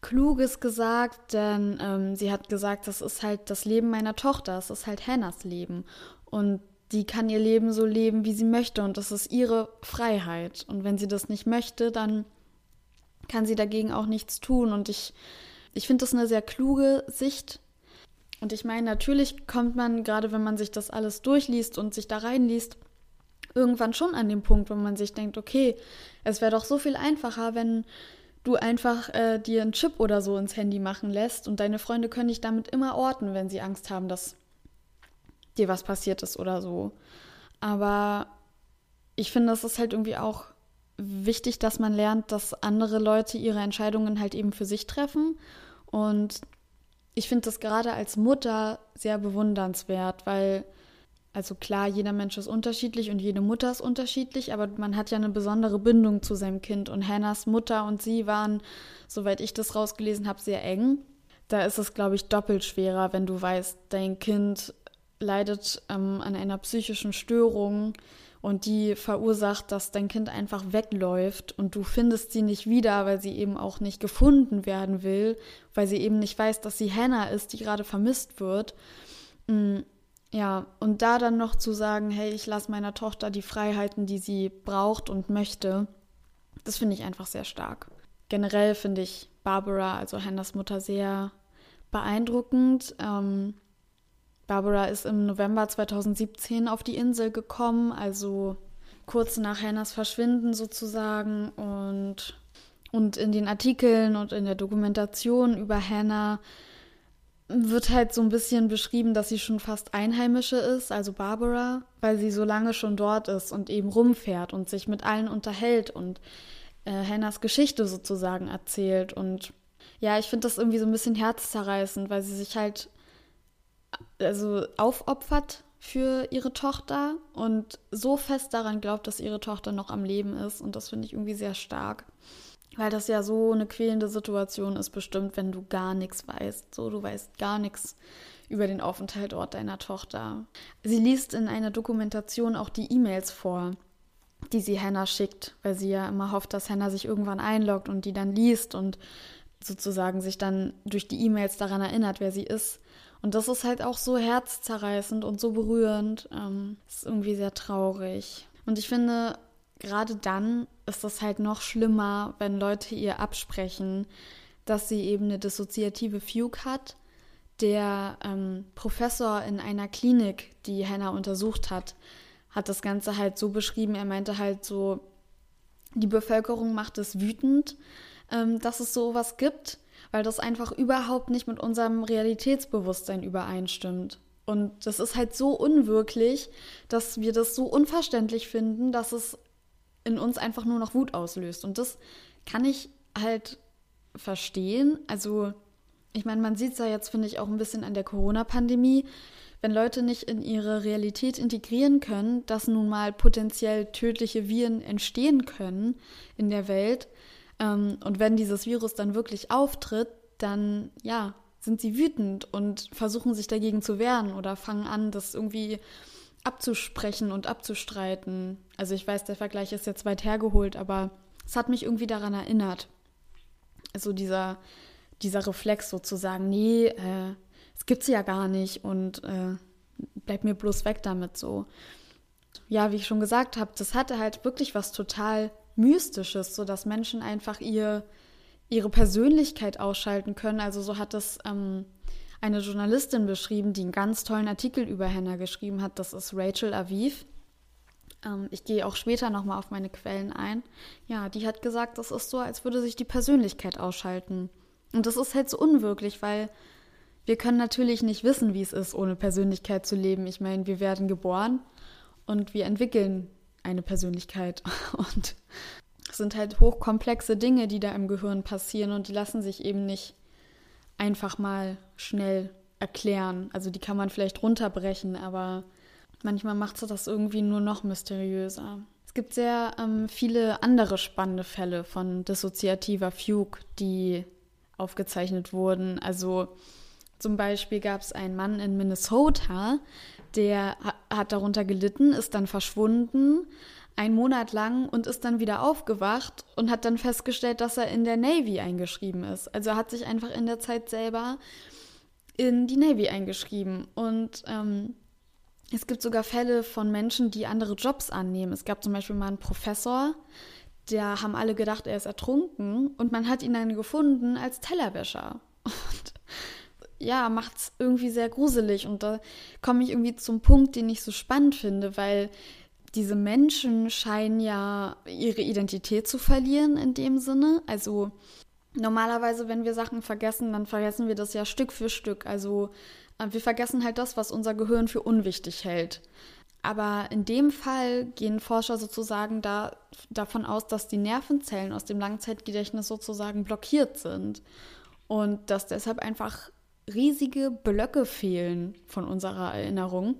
Kluges gesagt, denn ähm, sie hat gesagt, das ist halt das Leben meiner Tochter, es ist halt Hannahs Leben. Und die kann ihr Leben so leben, wie sie möchte und das ist ihre Freiheit. Und wenn sie das nicht möchte, dann kann sie dagegen auch nichts tun. Und ich, ich finde das eine sehr kluge Sicht. Und ich meine, natürlich kommt man, gerade wenn man sich das alles durchliest und sich da reinliest, irgendwann schon an den Punkt, wo man sich denkt, okay, es wäre doch so viel einfacher, wenn du einfach äh, dir einen Chip oder so ins Handy machen lässt und deine Freunde können dich damit immer orten, wenn sie Angst haben, dass dir was passiert ist oder so. Aber ich finde, es ist halt irgendwie auch wichtig, dass man lernt, dass andere Leute ihre Entscheidungen halt eben für sich treffen. Und ich finde das gerade als Mutter sehr bewundernswert, weil, also klar, jeder Mensch ist unterschiedlich und jede Mutter ist unterschiedlich, aber man hat ja eine besondere Bindung zu seinem Kind. Und Hannahs Mutter und sie waren, soweit ich das rausgelesen habe, sehr eng. Da ist es, glaube ich, doppelt schwerer, wenn du weißt, dein Kind leidet ähm, an einer psychischen Störung und die verursacht, dass dein Kind einfach wegläuft und du findest sie nicht wieder, weil sie eben auch nicht gefunden werden will, weil sie eben nicht weiß, dass sie Hannah ist, die gerade vermisst wird. Ja, und da dann noch zu sagen, hey, ich lasse meiner Tochter die Freiheiten, die sie braucht und möchte, das finde ich einfach sehr stark. Generell finde ich Barbara, also Hannahs Mutter, sehr beeindruckend. Ähm, Barbara ist im November 2017 auf die Insel gekommen, also kurz nach Hannahs Verschwinden sozusagen. Und, und in den Artikeln und in der Dokumentation über Hannah wird halt so ein bisschen beschrieben, dass sie schon fast Einheimische ist, also Barbara, weil sie so lange schon dort ist und eben rumfährt und sich mit allen unterhält und äh, Hannahs Geschichte sozusagen erzählt. Und ja, ich finde das irgendwie so ein bisschen herzzerreißend, weil sie sich halt also aufopfert für ihre Tochter und so fest daran glaubt, dass ihre Tochter noch am Leben ist. Und das finde ich irgendwie sehr stark. Weil das ja so eine quälende Situation ist, bestimmt, wenn du gar nichts weißt. So, du weißt gar nichts über den Aufenthalt dort deiner Tochter. Sie liest in einer Dokumentation auch die E-Mails vor, die sie Hannah schickt, weil sie ja immer hofft, dass Hannah sich irgendwann einloggt und die dann liest und sozusagen sich dann durch die E-Mails daran erinnert, wer sie ist. Und das ist halt auch so herzzerreißend und so berührend. Ähm, ist irgendwie sehr traurig. Und ich finde, gerade dann ist das halt noch schlimmer, wenn Leute ihr absprechen, dass sie eben eine dissoziative Fugue hat. Der ähm, Professor in einer Klinik, die Hannah untersucht hat, hat das Ganze halt so beschrieben. Er meinte halt so, die Bevölkerung macht es wütend, ähm, dass es sowas gibt weil das einfach überhaupt nicht mit unserem Realitätsbewusstsein übereinstimmt. Und das ist halt so unwirklich, dass wir das so unverständlich finden, dass es in uns einfach nur noch Wut auslöst. Und das kann ich halt verstehen. Also, ich meine, man sieht es ja jetzt, finde ich, auch ein bisschen an der Corona-Pandemie. Wenn Leute nicht in ihre Realität integrieren können, dass nun mal potenziell tödliche Viren entstehen können in der Welt, ähm, und wenn dieses Virus dann wirklich auftritt, dann ja, sind sie wütend und versuchen sich dagegen zu wehren oder fangen an, das irgendwie abzusprechen und abzustreiten. Also ich weiß, der Vergleich ist jetzt weit hergeholt, aber es hat mich irgendwie daran erinnert. Also dieser, dieser Reflex sozusagen, nee, äh, es gibt sie ja gar nicht und äh, bleib mir bloß weg damit so. Ja, wie ich schon gesagt habe, das hatte halt wirklich was total Mystisches, so dass Menschen einfach ihr, ihre Persönlichkeit ausschalten können. Also so hat es ähm, eine Journalistin beschrieben, die einen ganz tollen Artikel über Hannah geschrieben hat. Das ist Rachel Aviv. Ähm, ich gehe auch später nochmal auf meine Quellen ein. Ja, die hat gesagt, das ist so, als würde sich die Persönlichkeit ausschalten. Und das ist halt so unwirklich, weil wir können natürlich nicht wissen, wie es ist, ohne Persönlichkeit zu leben. Ich meine, wir werden geboren und wir entwickeln eine Persönlichkeit. Und es sind halt hochkomplexe Dinge, die da im Gehirn passieren und die lassen sich eben nicht einfach mal schnell erklären. Also die kann man vielleicht runterbrechen, aber manchmal macht es das irgendwie nur noch mysteriöser. Es gibt sehr ähm, viele andere spannende Fälle von dissoziativer Fugue, die aufgezeichnet wurden. Also zum Beispiel gab es einen Mann in Minnesota, der hat darunter gelitten, ist dann verschwunden, einen Monat lang und ist dann wieder aufgewacht und hat dann festgestellt, dass er in der Navy eingeschrieben ist. Also er hat sich einfach in der Zeit selber in die Navy eingeschrieben. Und ähm, es gibt sogar Fälle von Menschen, die andere Jobs annehmen. Es gab zum Beispiel mal einen Professor, der haben alle gedacht, er ist ertrunken und man hat ihn dann gefunden als Tellerwäscher. Und ja, macht es irgendwie sehr gruselig. Und da komme ich irgendwie zum Punkt, den ich so spannend finde, weil diese Menschen scheinen ja ihre Identität zu verlieren in dem Sinne. Also normalerweise, wenn wir Sachen vergessen, dann vergessen wir das ja Stück für Stück. Also äh, wir vergessen halt das, was unser Gehirn für unwichtig hält. Aber in dem Fall gehen Forscher sozusagen da, davon aus, dass die Nervenzellen aus dem Langzeitgedächtnis sozusagen blockiert sind und dass deshalb einfach riesige Blöcke fehlen von unserer Erinnerung.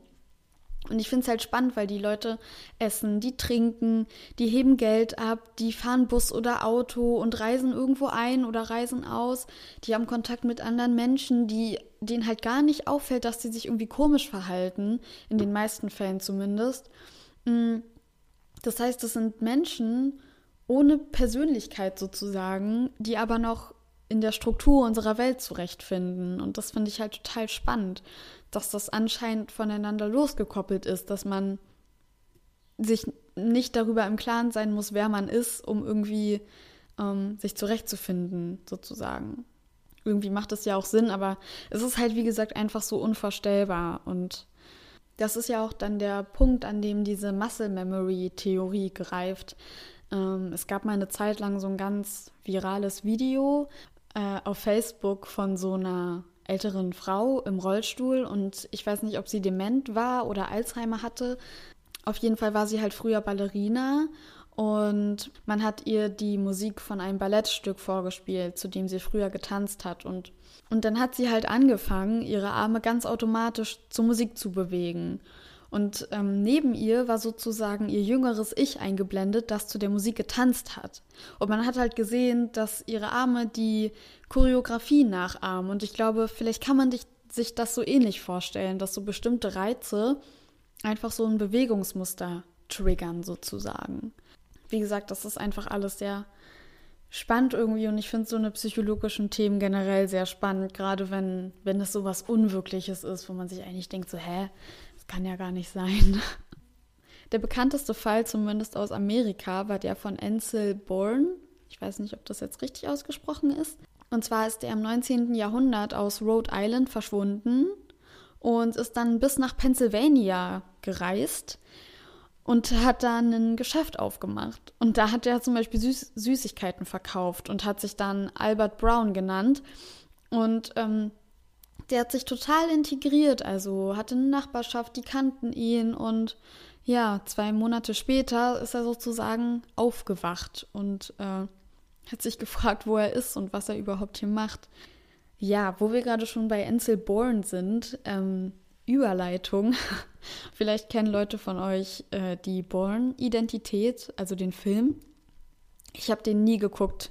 Und ich finde es halt spannend, weil die Leute essen, die trinken, die heben Geld ab, die fahren Bus oder Auto und reisen irgendwo ein oder reisen aus. Die haben Kontakt mit anderen Menschen, die, denen halt gar nicht auffällt, dass sie sich irgendwie komisch verhalten, in den meisten Fällen zumindest. Mm, das heißt, es sind Menschen ohne Persönlichkeit sozusagen, die aber noch in der Struktur unserer Welt zurechtfinden. Und das finde ich halt total spannend dass das anscheinend voneinander losgekoppelt ist, dass man sich nicht darüber im Klaren sein muss, wer man ist, um irgendwie ähm, sich zurechtzufinden, sozusagen. Irgendwie macht es ja auch Sinn, aber es ist halt, wie gesagt, einfach so unvorstellbar. Und das ist ja auch dann der Punkt, an dem diese Muscle Memory Theorie greift. Ähm, es gab mal eine Zeit lang so ein ganz virales Video äh, auf Facebook von so einer älteren Frau im Rollstuhl und ich weiß nicht, ob sie dement war oder Alzheimer hatte. Auf jeden Fall war sie halt früher Ballerina und man hat ihr die Musik von einem Ballettstück vorgespielt, zu dem sie früher getanzt hat und und dann hat sie halt angefangen, ihre Arme ganz automatisch zur Musik zu bewegen. Und ähm, neben ihr war sozusagen ihr jüngeres Ich eingeblendet, das zu der Musik getanzt hat. Und man hat halt gesehen, dass ihre Arme die Choreografie nachahmen. Und ich glaube, vielleicht kann man sich das so ähnlich vorstellen, dass so bestimmte Reize einfach so ein Bewegungsmuster triggern sozusagen. Wie gesagt, das ist einfach alles sehr spannend irgendwie und ich finde so eine psychologischen Themen generell sehr spannend, gerade wenn, wenn es so was Unwirkliches ist, wo man sich eigentlich denkt, so, hä, kann ja gar nicht sein. Der bekannteste Fall, zumindest aus Amerika, war der von Ansel Bourne. Ich weiß nicht, ob das jetzt richtig ausgesprochen ist. Und zwar ist er im 19. Jahrhundert aus Rhode Island verschwunden und ist dann bis nach Pennsylvania gereist und hat dann ein Geschäft aufgemacht. Und da hat er zum Beispiel Süß Süßigkeiten verkauft und hat sich dann Albert Brown genannt. Und ähm, der hat sich total integriert, also hatte eine Nachbarschaft, die kannten ihn und ja, zwei Monate später ist er sozusagen aufgewacht und äh, hat sich gefragt, wo er ist und was er überhaupt hier macht. Ja, wo wir gerade schon bei Ansel Bourne sind, ähm, Überleitung. Vielleicht kennen Leute von euch äh, die Bourne-Identität, also den Film. Ich habe den nie geguckt.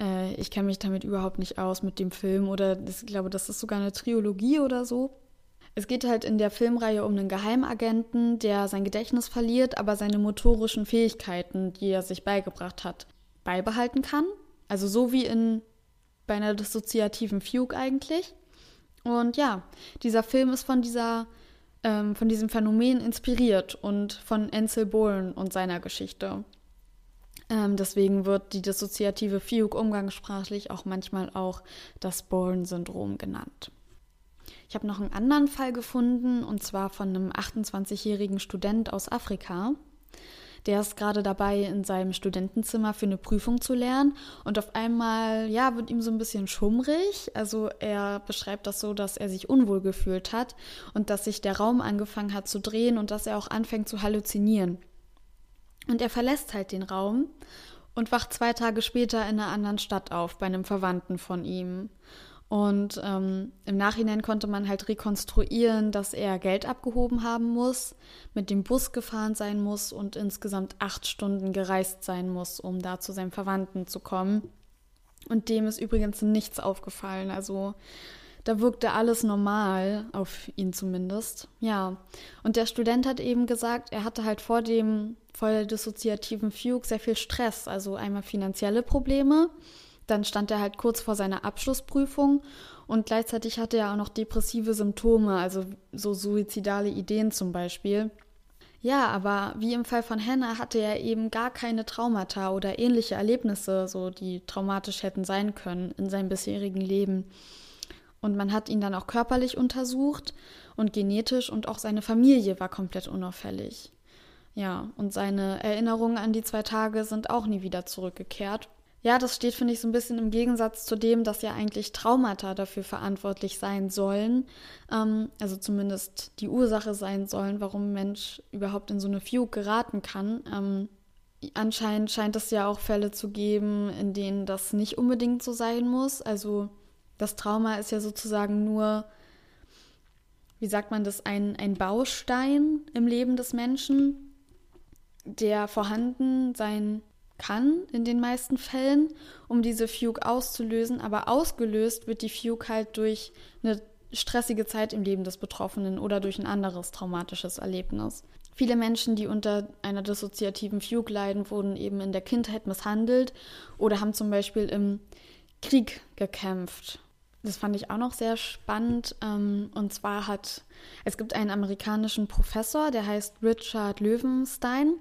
Äh, ich kenne mich damit überhaupt nicht aus mit dem Film oder ich glaube, das ist sogar eine Trilogie oder so. Es geht halt in der Filmreihe um einen Geheimagenten, der sein Gedächtnis verliert, aber seine motorischen Fähigkeiten, die er sich beigebracht hat, beibehalten kann. Also so wie in bei einer dissoziativen Fugue eigentlich. Und ja, dieser Film ist von dieser ähm, von diesem Phänomen inspiriert und von Ansel Bourne und seiner Geschichte. Ähm, deswegen wird die dissoziative Fugue umgangssprachlich auch manchmal auch das Bourne-Syndrom genannt. Ich habe noch einen anderen Fall gefunden, und zwar von einem 28-jährigen Student aus Afrika. Der ist gerade dabei, in seinem Studentenzimmer für eine Prüfung zu lernen. Und auf einmal, ja, wird ihm so ein bisschen schummrig. Also er beschreibt das so, dass er sich unwohl gefühlt hat und dass sich der Raum angefangen hat zu drehen und dass er auch anfängt zu halluzinieren. Und er verlässt halt den Raum und wacht zwei Tage später in einer anderen Stadt auf, bei einem Verwandten von ihm. Und ähm, im Nachhinein konnte man halt rekonstruieren, dass er Geld abgehoben haben muss, mit dem Bus gefahren sein muss und insgesamt acht Stunden gereist sein muss, um da zu seinem Verwandten zu kommen. Und dem ist übrigens nichts aufgefallen. Also da wirkte alles normal, auf ihn zumindest. Ja. Und der Student hat eben gesagt, er hatte halt vor dem der dissoziativen Fugue sehr viel Stress, also einmal finanzielle Probleme, dann stand er halt kurz vor seiner Abschlussprüfung und gleichzeitig hatte er auch noch depressive Symptome, also so suizidale Ideen zum Beispiel. Ja, aber wie im Fall von Hannah hatte er eben gar keine Traumata oder ähnliche Erlebnisse, so die traumatisch hätten sein können in seinem bisherigen Leben. Und man hat ihn dann auch körperlich untersucht und genetisch und auch seine Familie war komplett unauffällig. Ja, und seine Erinnerungen an die zwei Tage sind auch nie wieder zurückgekehrt. Ja, das steht, finde ich, so ein bisschen im Gegensatz zu dem, dass ja eigentlich Traumata dafür verantwortlich sein sollen, ähm, also zumindest die Ursache sein sollen, warum ein Mensch überhaupt in so eine Fugue geraten kann. Ähm, anscheinend scheint es ja auch Fälle zu geben, in denen das nicht unbedingt so sein muss. Also das Trauma ist ja sozusagen nur, wie sagt man das, ein, ein Baustein im Leben des Menschen, der vorhanden sein kann in den meisten Fällen, um diese Fugue auszulösen, aber ausgelöst wird die Fugue halt durch eine stressige Zeit im Leben des Betroffenen oder durch ein anderes traumatisches Erlebnis. Viele Menschen, die unter einer dissoziativen Fugue leiden, wurden eben in der Kindheit misshandelt oder haben zum Beispiel im Krieg gekämpft. Das fand ich auch noch sehr spannend. Ähm, und zwar hat, es gibt einen amerikanischen Professor, der heißt Richard Löwenstein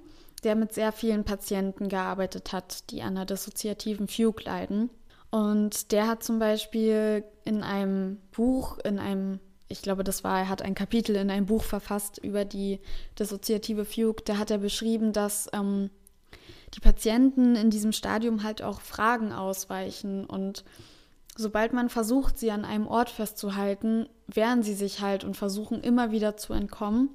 der mit sehr vielen Patienten gearbeitet hat, die an einer dissoziativen Fugue leiden. Und der hat zum Beispiel in einem Buch, in einem, ich glaube, das war, er hat ein Kapitel in einem Buch verfasst über die dissoziative Fugue. Da hat er beschrieben, dass ähm, die Patienten in diesem Stadium halt auch Fragen ausweichen und sobald man versucht, sie an einem Ort festzuhalten, wehren sie sich halt und versuchen immer wieder zu entkommen.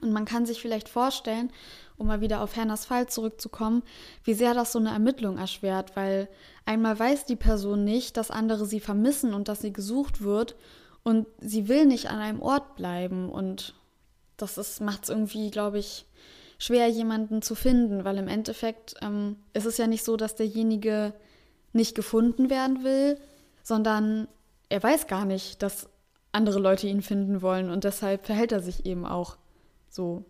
Und man kann sich vielleicht vorstellen, um mal wieder auf Hannahs Fall zurückzukommen, wie sehr das so eine Ermittlung erschwert, weil einmal weiß die Person nicht, dass andere sie vermissen und dass sie gesucht wird und sie will nicht an einem Ort bleiben. Und das macht es irgendwie, glaube ich, schwer, jemanden zu finden, weil im Endeffekt ähm, ist es ja nicht so, dass derjenige nicht gefunden werden will, sondern er weiß gar nicht, dass andere Leute ihn finden wollen. Und deshalb verhält er sich eben auch so.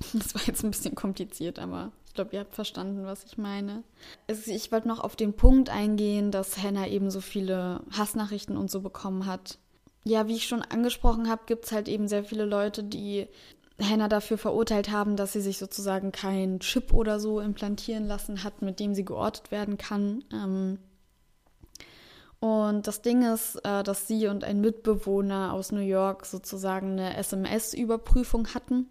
Das war jetzt ein bisschen kompliziert, aber ich glaube, ihr habt verstanden, was ich meine. Ich wollte noch auf den Punkt eingehen, dass Hannah eben so viele Hassnachrichten und so bekommen hat. Ja, wie ich schon angesprochen habe, gibt es halt eben sehr viele Leute, die Hannah dafür verurteilt haben, dass sie sich sozusagen kein Chip oder so implantieren lassen hat, mit dem sie geortet werden kann. Ähm, und das Ding ist, äh, dass sie und ein Mitbewohner aus New York sozusagen eine SMS-Überprüfung hatten.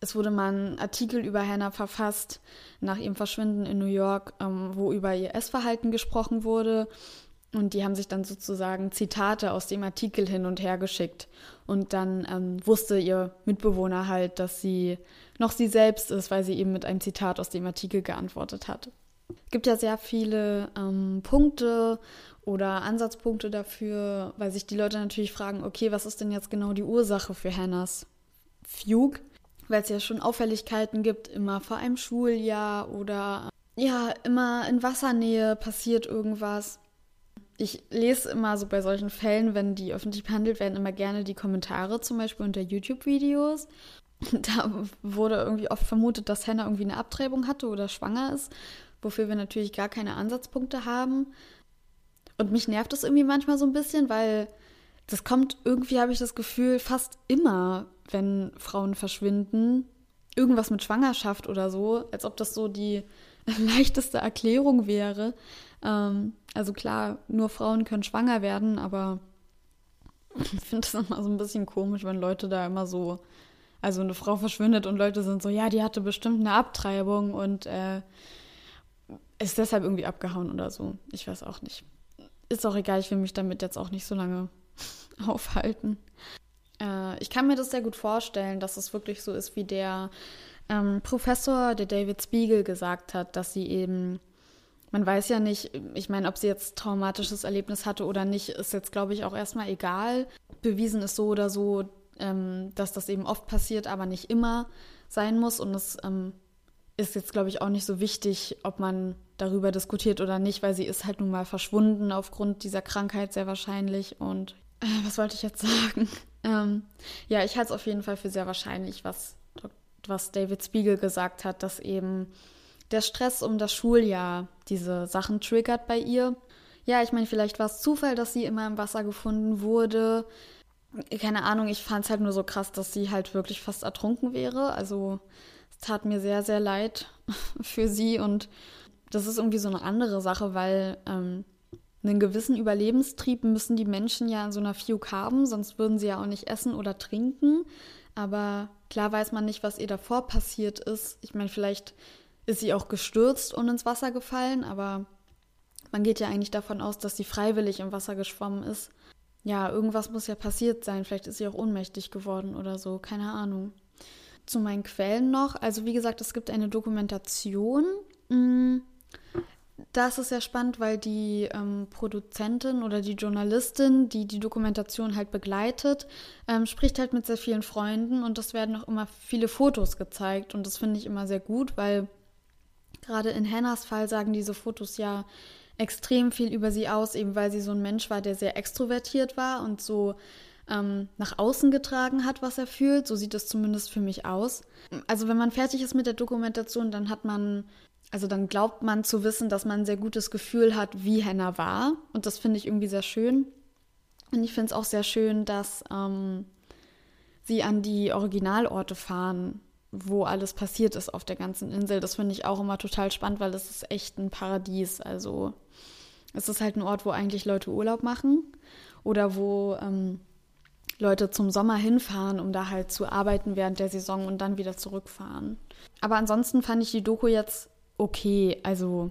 Es wurde mal ein Artikel über Hannah verfasst nach ihrem Verschwinden in New York, ähm, wo über ihr Essverhalten gesprochen wurde. Und die haben sich dann sozusagen Zitate aus dem Artikel hin und her geschickt. Und dann ähm, wusste ihr Mitbewohner halt, dass sie noch sie selbst ist, weil sie eben mit einem Zitat aus dem Artikel geantwortet hat. Es gibt ja sehr viele ähm, Punkte oder Ansatzpunkte dafür, weil sich die Leute natürlich fragen, okay, was ist denn jetzt genau die Ursache für Hannahs Fugue? Weil es ja schon Auffälligkeiten gibt, immer vor einem Schuljahr oder ja, immer in Wassernähe passiert irgendwas. Ich lese immer so bei solchen Fällen, wenn die öffentlich behandelt werden, immer gerne die Kommentare, zum Beispiel unter YouTube-Videos. Da wurde irgendwie oft vermutet, dass Hannah irgendwie eine Abtreibung hatte oder schwanger ist, wofür wir natürlich gar keine Ansatzpunkte haben. Und mich nervt das irgendwie manchmal so ein bisschen, weil das kommt irgendwie, habe ich das Gefühl, fast immer, wenn Frauen verschwinden, irgendwas mit Schwangerschaft oder so, als ob das so die leichteste Erklärung wäre. Ähm, also klar, nur Frauen können schwanger werden, aber ich finde es immer so ein bisschen komisch, wenn Leute da immer so, also eine Frau verschwindet und Leute sind so, ja, die hatte bestimmt eine Abtreibung und äh, ist deshalb irgendwie abgehauen oder so. Ich weiß auch nicht ist auch egal, ich will mich damit jetzt auch nicht so lange aufhalten. Äh, ich kann mir das sehr gut vorstellen, dass es wirklich so ist, wie der ähm, Professor, der David Spiegel, gesagt hat, dass sie eben, man weiß ja nicht, ich meine, ob sie jetzt traumatisches Erlebnis hatte oder nicht, ist jetzt, glaube ich, auch erstmal egal. Bewiesen ist so oder so, ähm, dass das eben oft passiert, aber nicht immer sein muss. Und es ähm, ist jetzt, glaube ich, auch nicht so wichtig, ob man darüber diskutiert oder nicht, weil sie ist halt nun mal verschwunden aufgrund dieser Krankheit sehr wahrscheinlich. Und äh, was wollte ich jetzt sagen? Ähm, ja, ich halte es auf jeden Fall für sehr wahrscheinlich, was was David Spiegel gesagt hat, dass eben der Stress um das Schuljahr diese Sachen triggert bei ihr. Ja, ich meine, vielleicht war es Zufall, dass sie immer im Wasser gefunden wurde. Keine Ahnung, ich fand es halt nur so krass, dass sie halt wirklich fast ertrunken wäre. Also tat mir sehr, sehr leid für sie und das ist irgendwie so eine andere Sache, weil ähm, einen gewissen Überlebenstrieb müssen die Menschen ja in so einer Fiuk haben, sonst würden sie ja auch nicht essen oder trinken. Aber klar weiß man nicht, was ihr davor passiert ist. Ich meine, vielleicht ist sie auch gestürzt und ins Wasser gefallen, aber man geht ja eigentlich davon aus, dass sie freiwillig im Wasser geschwommen ist. Ja, irgendwas muss ja passiert sein. Vielleicht ist sie auch ohnmächtig geworden oder so. Keine Ahnung. Zu meinen Quellen noch. Also wie gesagt, es gibt eine Dokumentation. Mm, das ist sehr spannend, weil die ähm, Produzentin oder die Journalistin, die die Dokumentation halt begleitet, ähm, spricht halt mit sehr vielen Freunden und es werden auch immer viele Fotos gezeigt und das finde ich immer sehr gut, weil gerade in Hannahs Fall sagen diese Fotos ja extrem viel über sie aus, eben weil sie so ein Mensch war, der sehr extrovertiert war und so ähm, nach außen getragen hat, was er fühlt. So sieht es zumindest für mich aus. Also wenn man fertig ist mit der Dokumentation, dann hat man also dann glaubt man zu wissen, dass man ein sehr gutes Gefühl hat, wie Hannah war. Und das finde ich irgendwie sehr schön. Und ich finde es auch sehr schön, dass ähm, sie an die Originalorte fahren, wo alles passiert ist auf der ganzen Insel. Das finde ich auch immer total spannend, weil das ist echt ein Paradies. Also es ist halt ein Ort, wo eigentlich Leute Urlaub machen oder wo ähm, Leute zum Sommer hinfahren, um da halt zu arbeiten während der Saison und dann wieder zurückfahren. Aber ansonsten fand ich die Doku jetzt okay. Also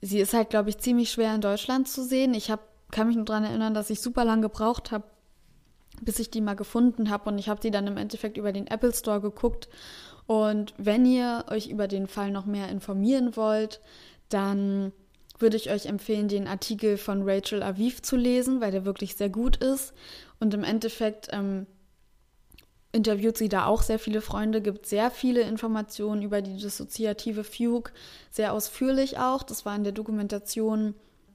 sie ist halt, glaube ich, ziemlich schwer in Deutschland zu sehen. Ich hab, kann mich nur daran erinnern, dass ich super lange gebraucht habe, bis ich die mal gefunden habe. Und ich habe sie dann im Endeffekt über den Apple Store geguckt. Und wenn ihr euch über den Fall noch mehr informieren wollt, dann würde ich euch empfehlen, den Artikel von Rachel Aviv zu lesen, weil der wirklich sehr gut ist. Und im Endeffekt ähm, interviewt sie da auch sehr viele Freunde, gibt sehr viele Informationen über die dissoziative Fugue, sehr ausführlich auch. Das war in der Dokumentation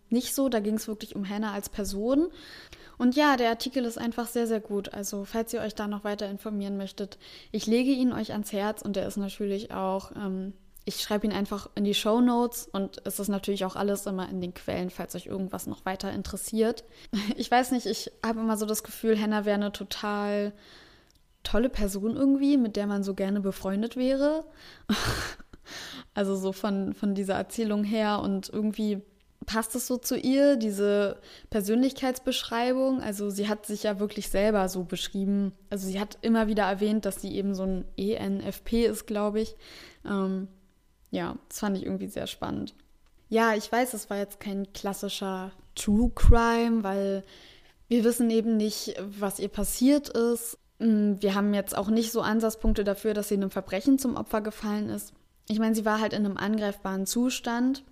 nicht so, da ging es wirklich um Hannah als Person. Und ja, der Artikel ist einfach sehr, sehr gut. Also, falls ihr euch da noch weiter informieren möchtet, ich lege ihn euch ans Herz und der ist natürlich auch, ähm, ich schreibe ihn einfach in die Show Notes und es ist natürlich auch alles immer in den Quellen, falls euch irgendwas noch weiter interessiert. Ich weiß nicht, ich habe immer so das Gefühl, Hannah wäre eine total tolle Person irgendwie, mit der man so gerne befreundet wäre. also so von, von dieser Erzählung her und irgendwie passt es so zu ihr, diese Persönlichkeitsbeschreibung. Also sie hat sich ja wirklich selber so beschrieben. Also sie hat immer wieder erwähnt, dass sie eben so ein ENFP ist, glaube ich. Ähm, ja, das fand ich irgendwie sehr spannend. Ja, ich weiß, es war jetzt kein klassischer True Crime, weil wir wissen eben nicht, was ihr passiert ist. Mm, wir haben jetzt auch nicht so Ansatzpunkte dafür, dass sie einem Verbrechen zum Opfer gefallen ist. Ich meine, sie war halt in einem angreifbaren Zustand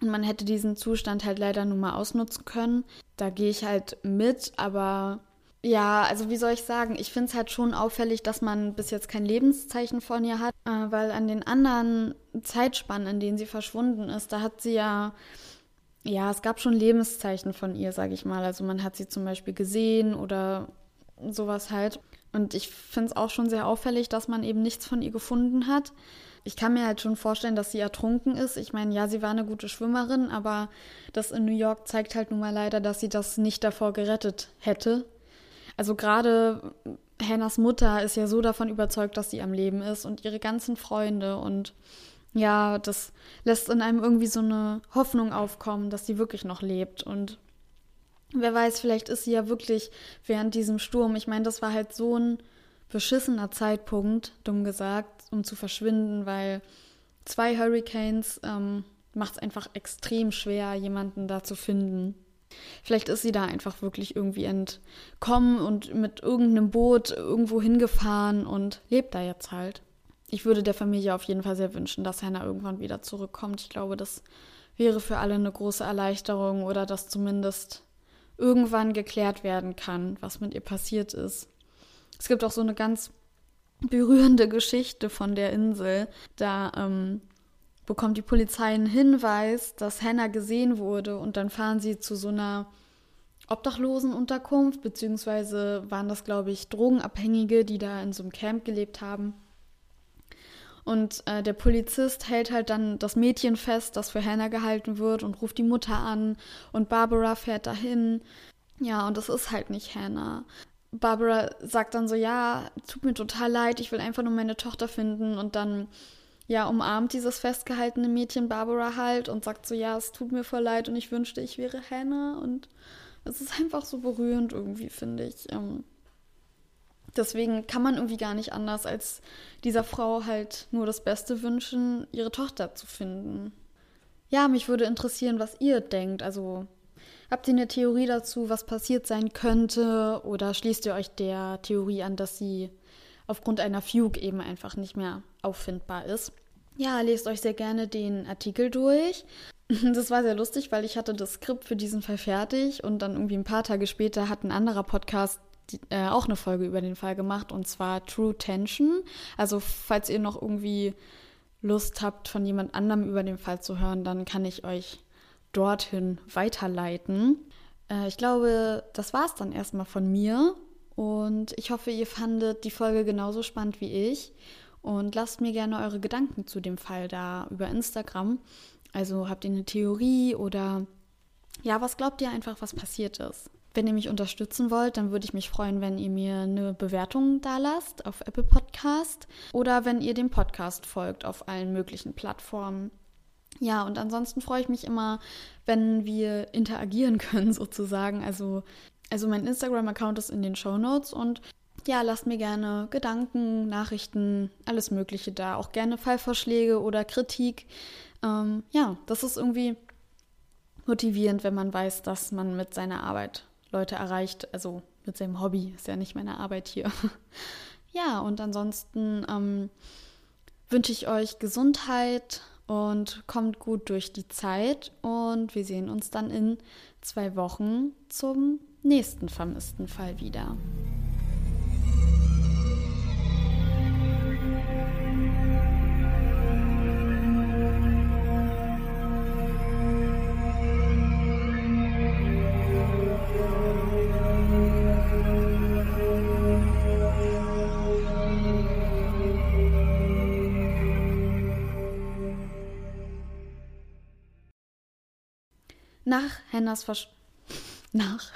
und man hätte diesen Zustand halt leider nur mal ausnutzen können. Da gehe ich halt mit, aber ja, also wie soll ich sagen, ich finde es halt schon auffällig, dass man bis jetzt kein Lebenszeichen von ihr hat, äh, weil an den anderen Zeitspannen, in denen sie verschwunden ist, da hat sie ja, ja, es gab schon Lebenszeichen von ihr, sage ich mal. Also man hat sie zum Beispiel gesehen oder sowas halt. Und ich finde es auch schon sehr auffällig, dass man eben nichts von ihr gefunden hat. Ich kann mir halt schon vorstellen, dass sie ertrunken ist. Ich meine, ja, sie war eine gute Schwimmerin, aber das in New York zeigt halt nun mal leider, dass sie das nicht davor gerettet hätte. Also gerade Hannahs Mutter ist ja so davon überzeugt, dass sie am Leben ist und ihre ganzen Freunde und ja, das lässt in einem irgendwie so eine Hoffnung aufkommen, dass sie wirklich noch lebt und Wer weiß, vielleicht ist sie ja wirklich während diesem Sturm. Ich meine, das war halt so ein beschissener Zeitpunkt, dumm gesagt, um zu verschwinden, weil zwei Hurricanes ähm, macht es einfach extrem schwer, jemanden da zu finden. Vielleicht ist sie da einfach wirklich irgendwie entkommen und mit irgendeinem Boot irgendwo hingefahren und lebt da jetzt halt. Ich würde der Familie auf jeden Fall sehr wünschen, dass Hannah irgendwann wieder zurückkommt. Ich glaube, das wäre für alle eine große Erleichterung oder dass zumindest irgendwann geklärt werden kann, was mit ihr passiert ist. Es gibt auch so eine ganz berührende Geschichte von der Insel. Da ähm, bekommt die Polizei einen Hinweis, dass Hannah gesehen wurde und dann fahren sie zu so einer Obdachlosenunterkunft, beziehungsweise waren das, glaube ich, Drogenabhängige, die da in so einem Camp gelebt haben. Und äh, der Polizist hält halt dann das Mädchen fest, das für Hannah gehalten wird und ruft die Mutter an und Barbara fährt dahin. Ja, und das ist halt nicht Hannah. Barbara sagt dann so, ja, tut mir total leid, ich will einfach nur meine Tochter finden und dann ja, umarmt dieses festgehaltene Mädchen Barbara halt und sagt so, ja, es tut mir voll leid und ich wünschte, ich wäre Hannah und es ist einfach so berührend irgendwie, finde ich. Ähm, deswegen kann man irgendwie gar nicht anders, als dieser Frau halt nur das Beste wünschen, ihre Tochter zu finden. Ja, mich würde interessieren, was ihr denkt. Also habt ihr eine Theorie dazu, was passiert sein könnte? Oder schließt ihr euch der Theorie an, dass sie aufgrund einer Fugue eben einfach nicht mehr auffindbar ist? Ja, lest euch sehr gerne den Artikel durch. Das war sehr lustig, weil ich hatte das Skript für diesen Fall fertig und dann irgendwie ein paar Tage später hat ein anderer Podcast die, äh, auch eine Folge über den Fall gemacht und zwar True Tension. Also falls ihr noch irgendwie Lust habt, von jemand anderem über den Fall zu hören, dann kann ich euch dorthin weiterleiten. Äh, ich glaube, das war es dann erstmal von mir und ich hoffe, ihr fandet die Folge genauso spannend wie ich. Und lasst mir gerne eure Gedanken zu dem Fall da über Instagram. Also habt ihr eine Theorie oder ja, was glaubt ihr einfach, was passiert ist? Wenn ihr mich unterstützen wollt, dann würde ich mich freuen, wenn ihr mir eine Bewertung da lasst auf Apple Podcast oder wenn ihr dem Podcast folgt auf allen möglichen Plattformen. Ja, und ansonsten freue ich mich immer, wenn wir interagieren können sozusagen. Also, also mein Instagram-Account ist in den Show Notes und ja, lasst mir gerne Gedanken, Nachrichten, alles Mögliche da. Auch gerne Fallvorschläge oder Kritik. Ähm, ja, das ist irgendwie motivierend, wenn man weiß, dass man mit seiner Arbeit Leute erreicht. Also mit seinem Hobby, ist ja nicht meine Arbeit hier. ja, und ansonsten ähm, wünsche ich euch Gesundheit und kommt gut durch die Zeit. Und wir sehen uns dann in zwei Wochen zum nächsten vermissten Fall wieder. Nach Hennas Versch nach.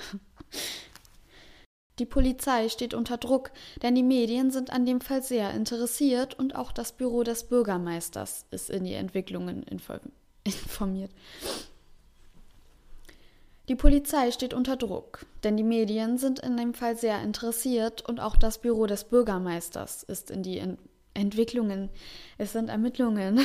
Die Polizei steht unter Druck, denn die Medien sind an dem Fall sehr interessiert und auch das Büro des Bürgermeisters ist in die Entwicklungen informiert. Die Polizei steht unter Druck, denn die Medien sind in dem Fall sehr interessiert und auch das Büro des Bürgermeisters ist in die Ent Entwicklungen, es sind Ermittlungen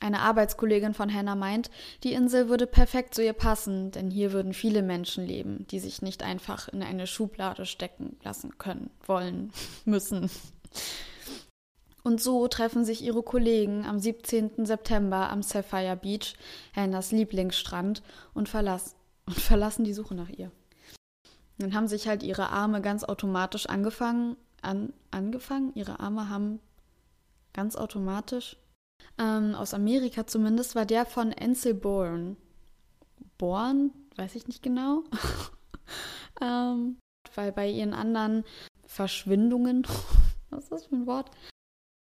Eine Arbeitskollegin von Hannah meint, die Insel würde perfekt zu ihr passen, denn hier würden viele Menschen leben, die sich nicht einfach in eine Schublade stecken lassen können, wollen, müssen. Und so treffen sich ihre Kollegen am 17. September am Sapphire Beach, Hannahs Lieblingsstrand, und, verlass und verlassen die Suche nach ihr. Dann haben sich halt ihre Arme ganz automatisch angefangen, an, angefangen, ihre Arme haben ganz automatisch ähm, aus Amerika zumindest, war der von Ansel Bourne. Bourne? Weiß ich nicht genau. ähm, weil bei ihren anderen Verschwindungen, was ist das für ein Wort?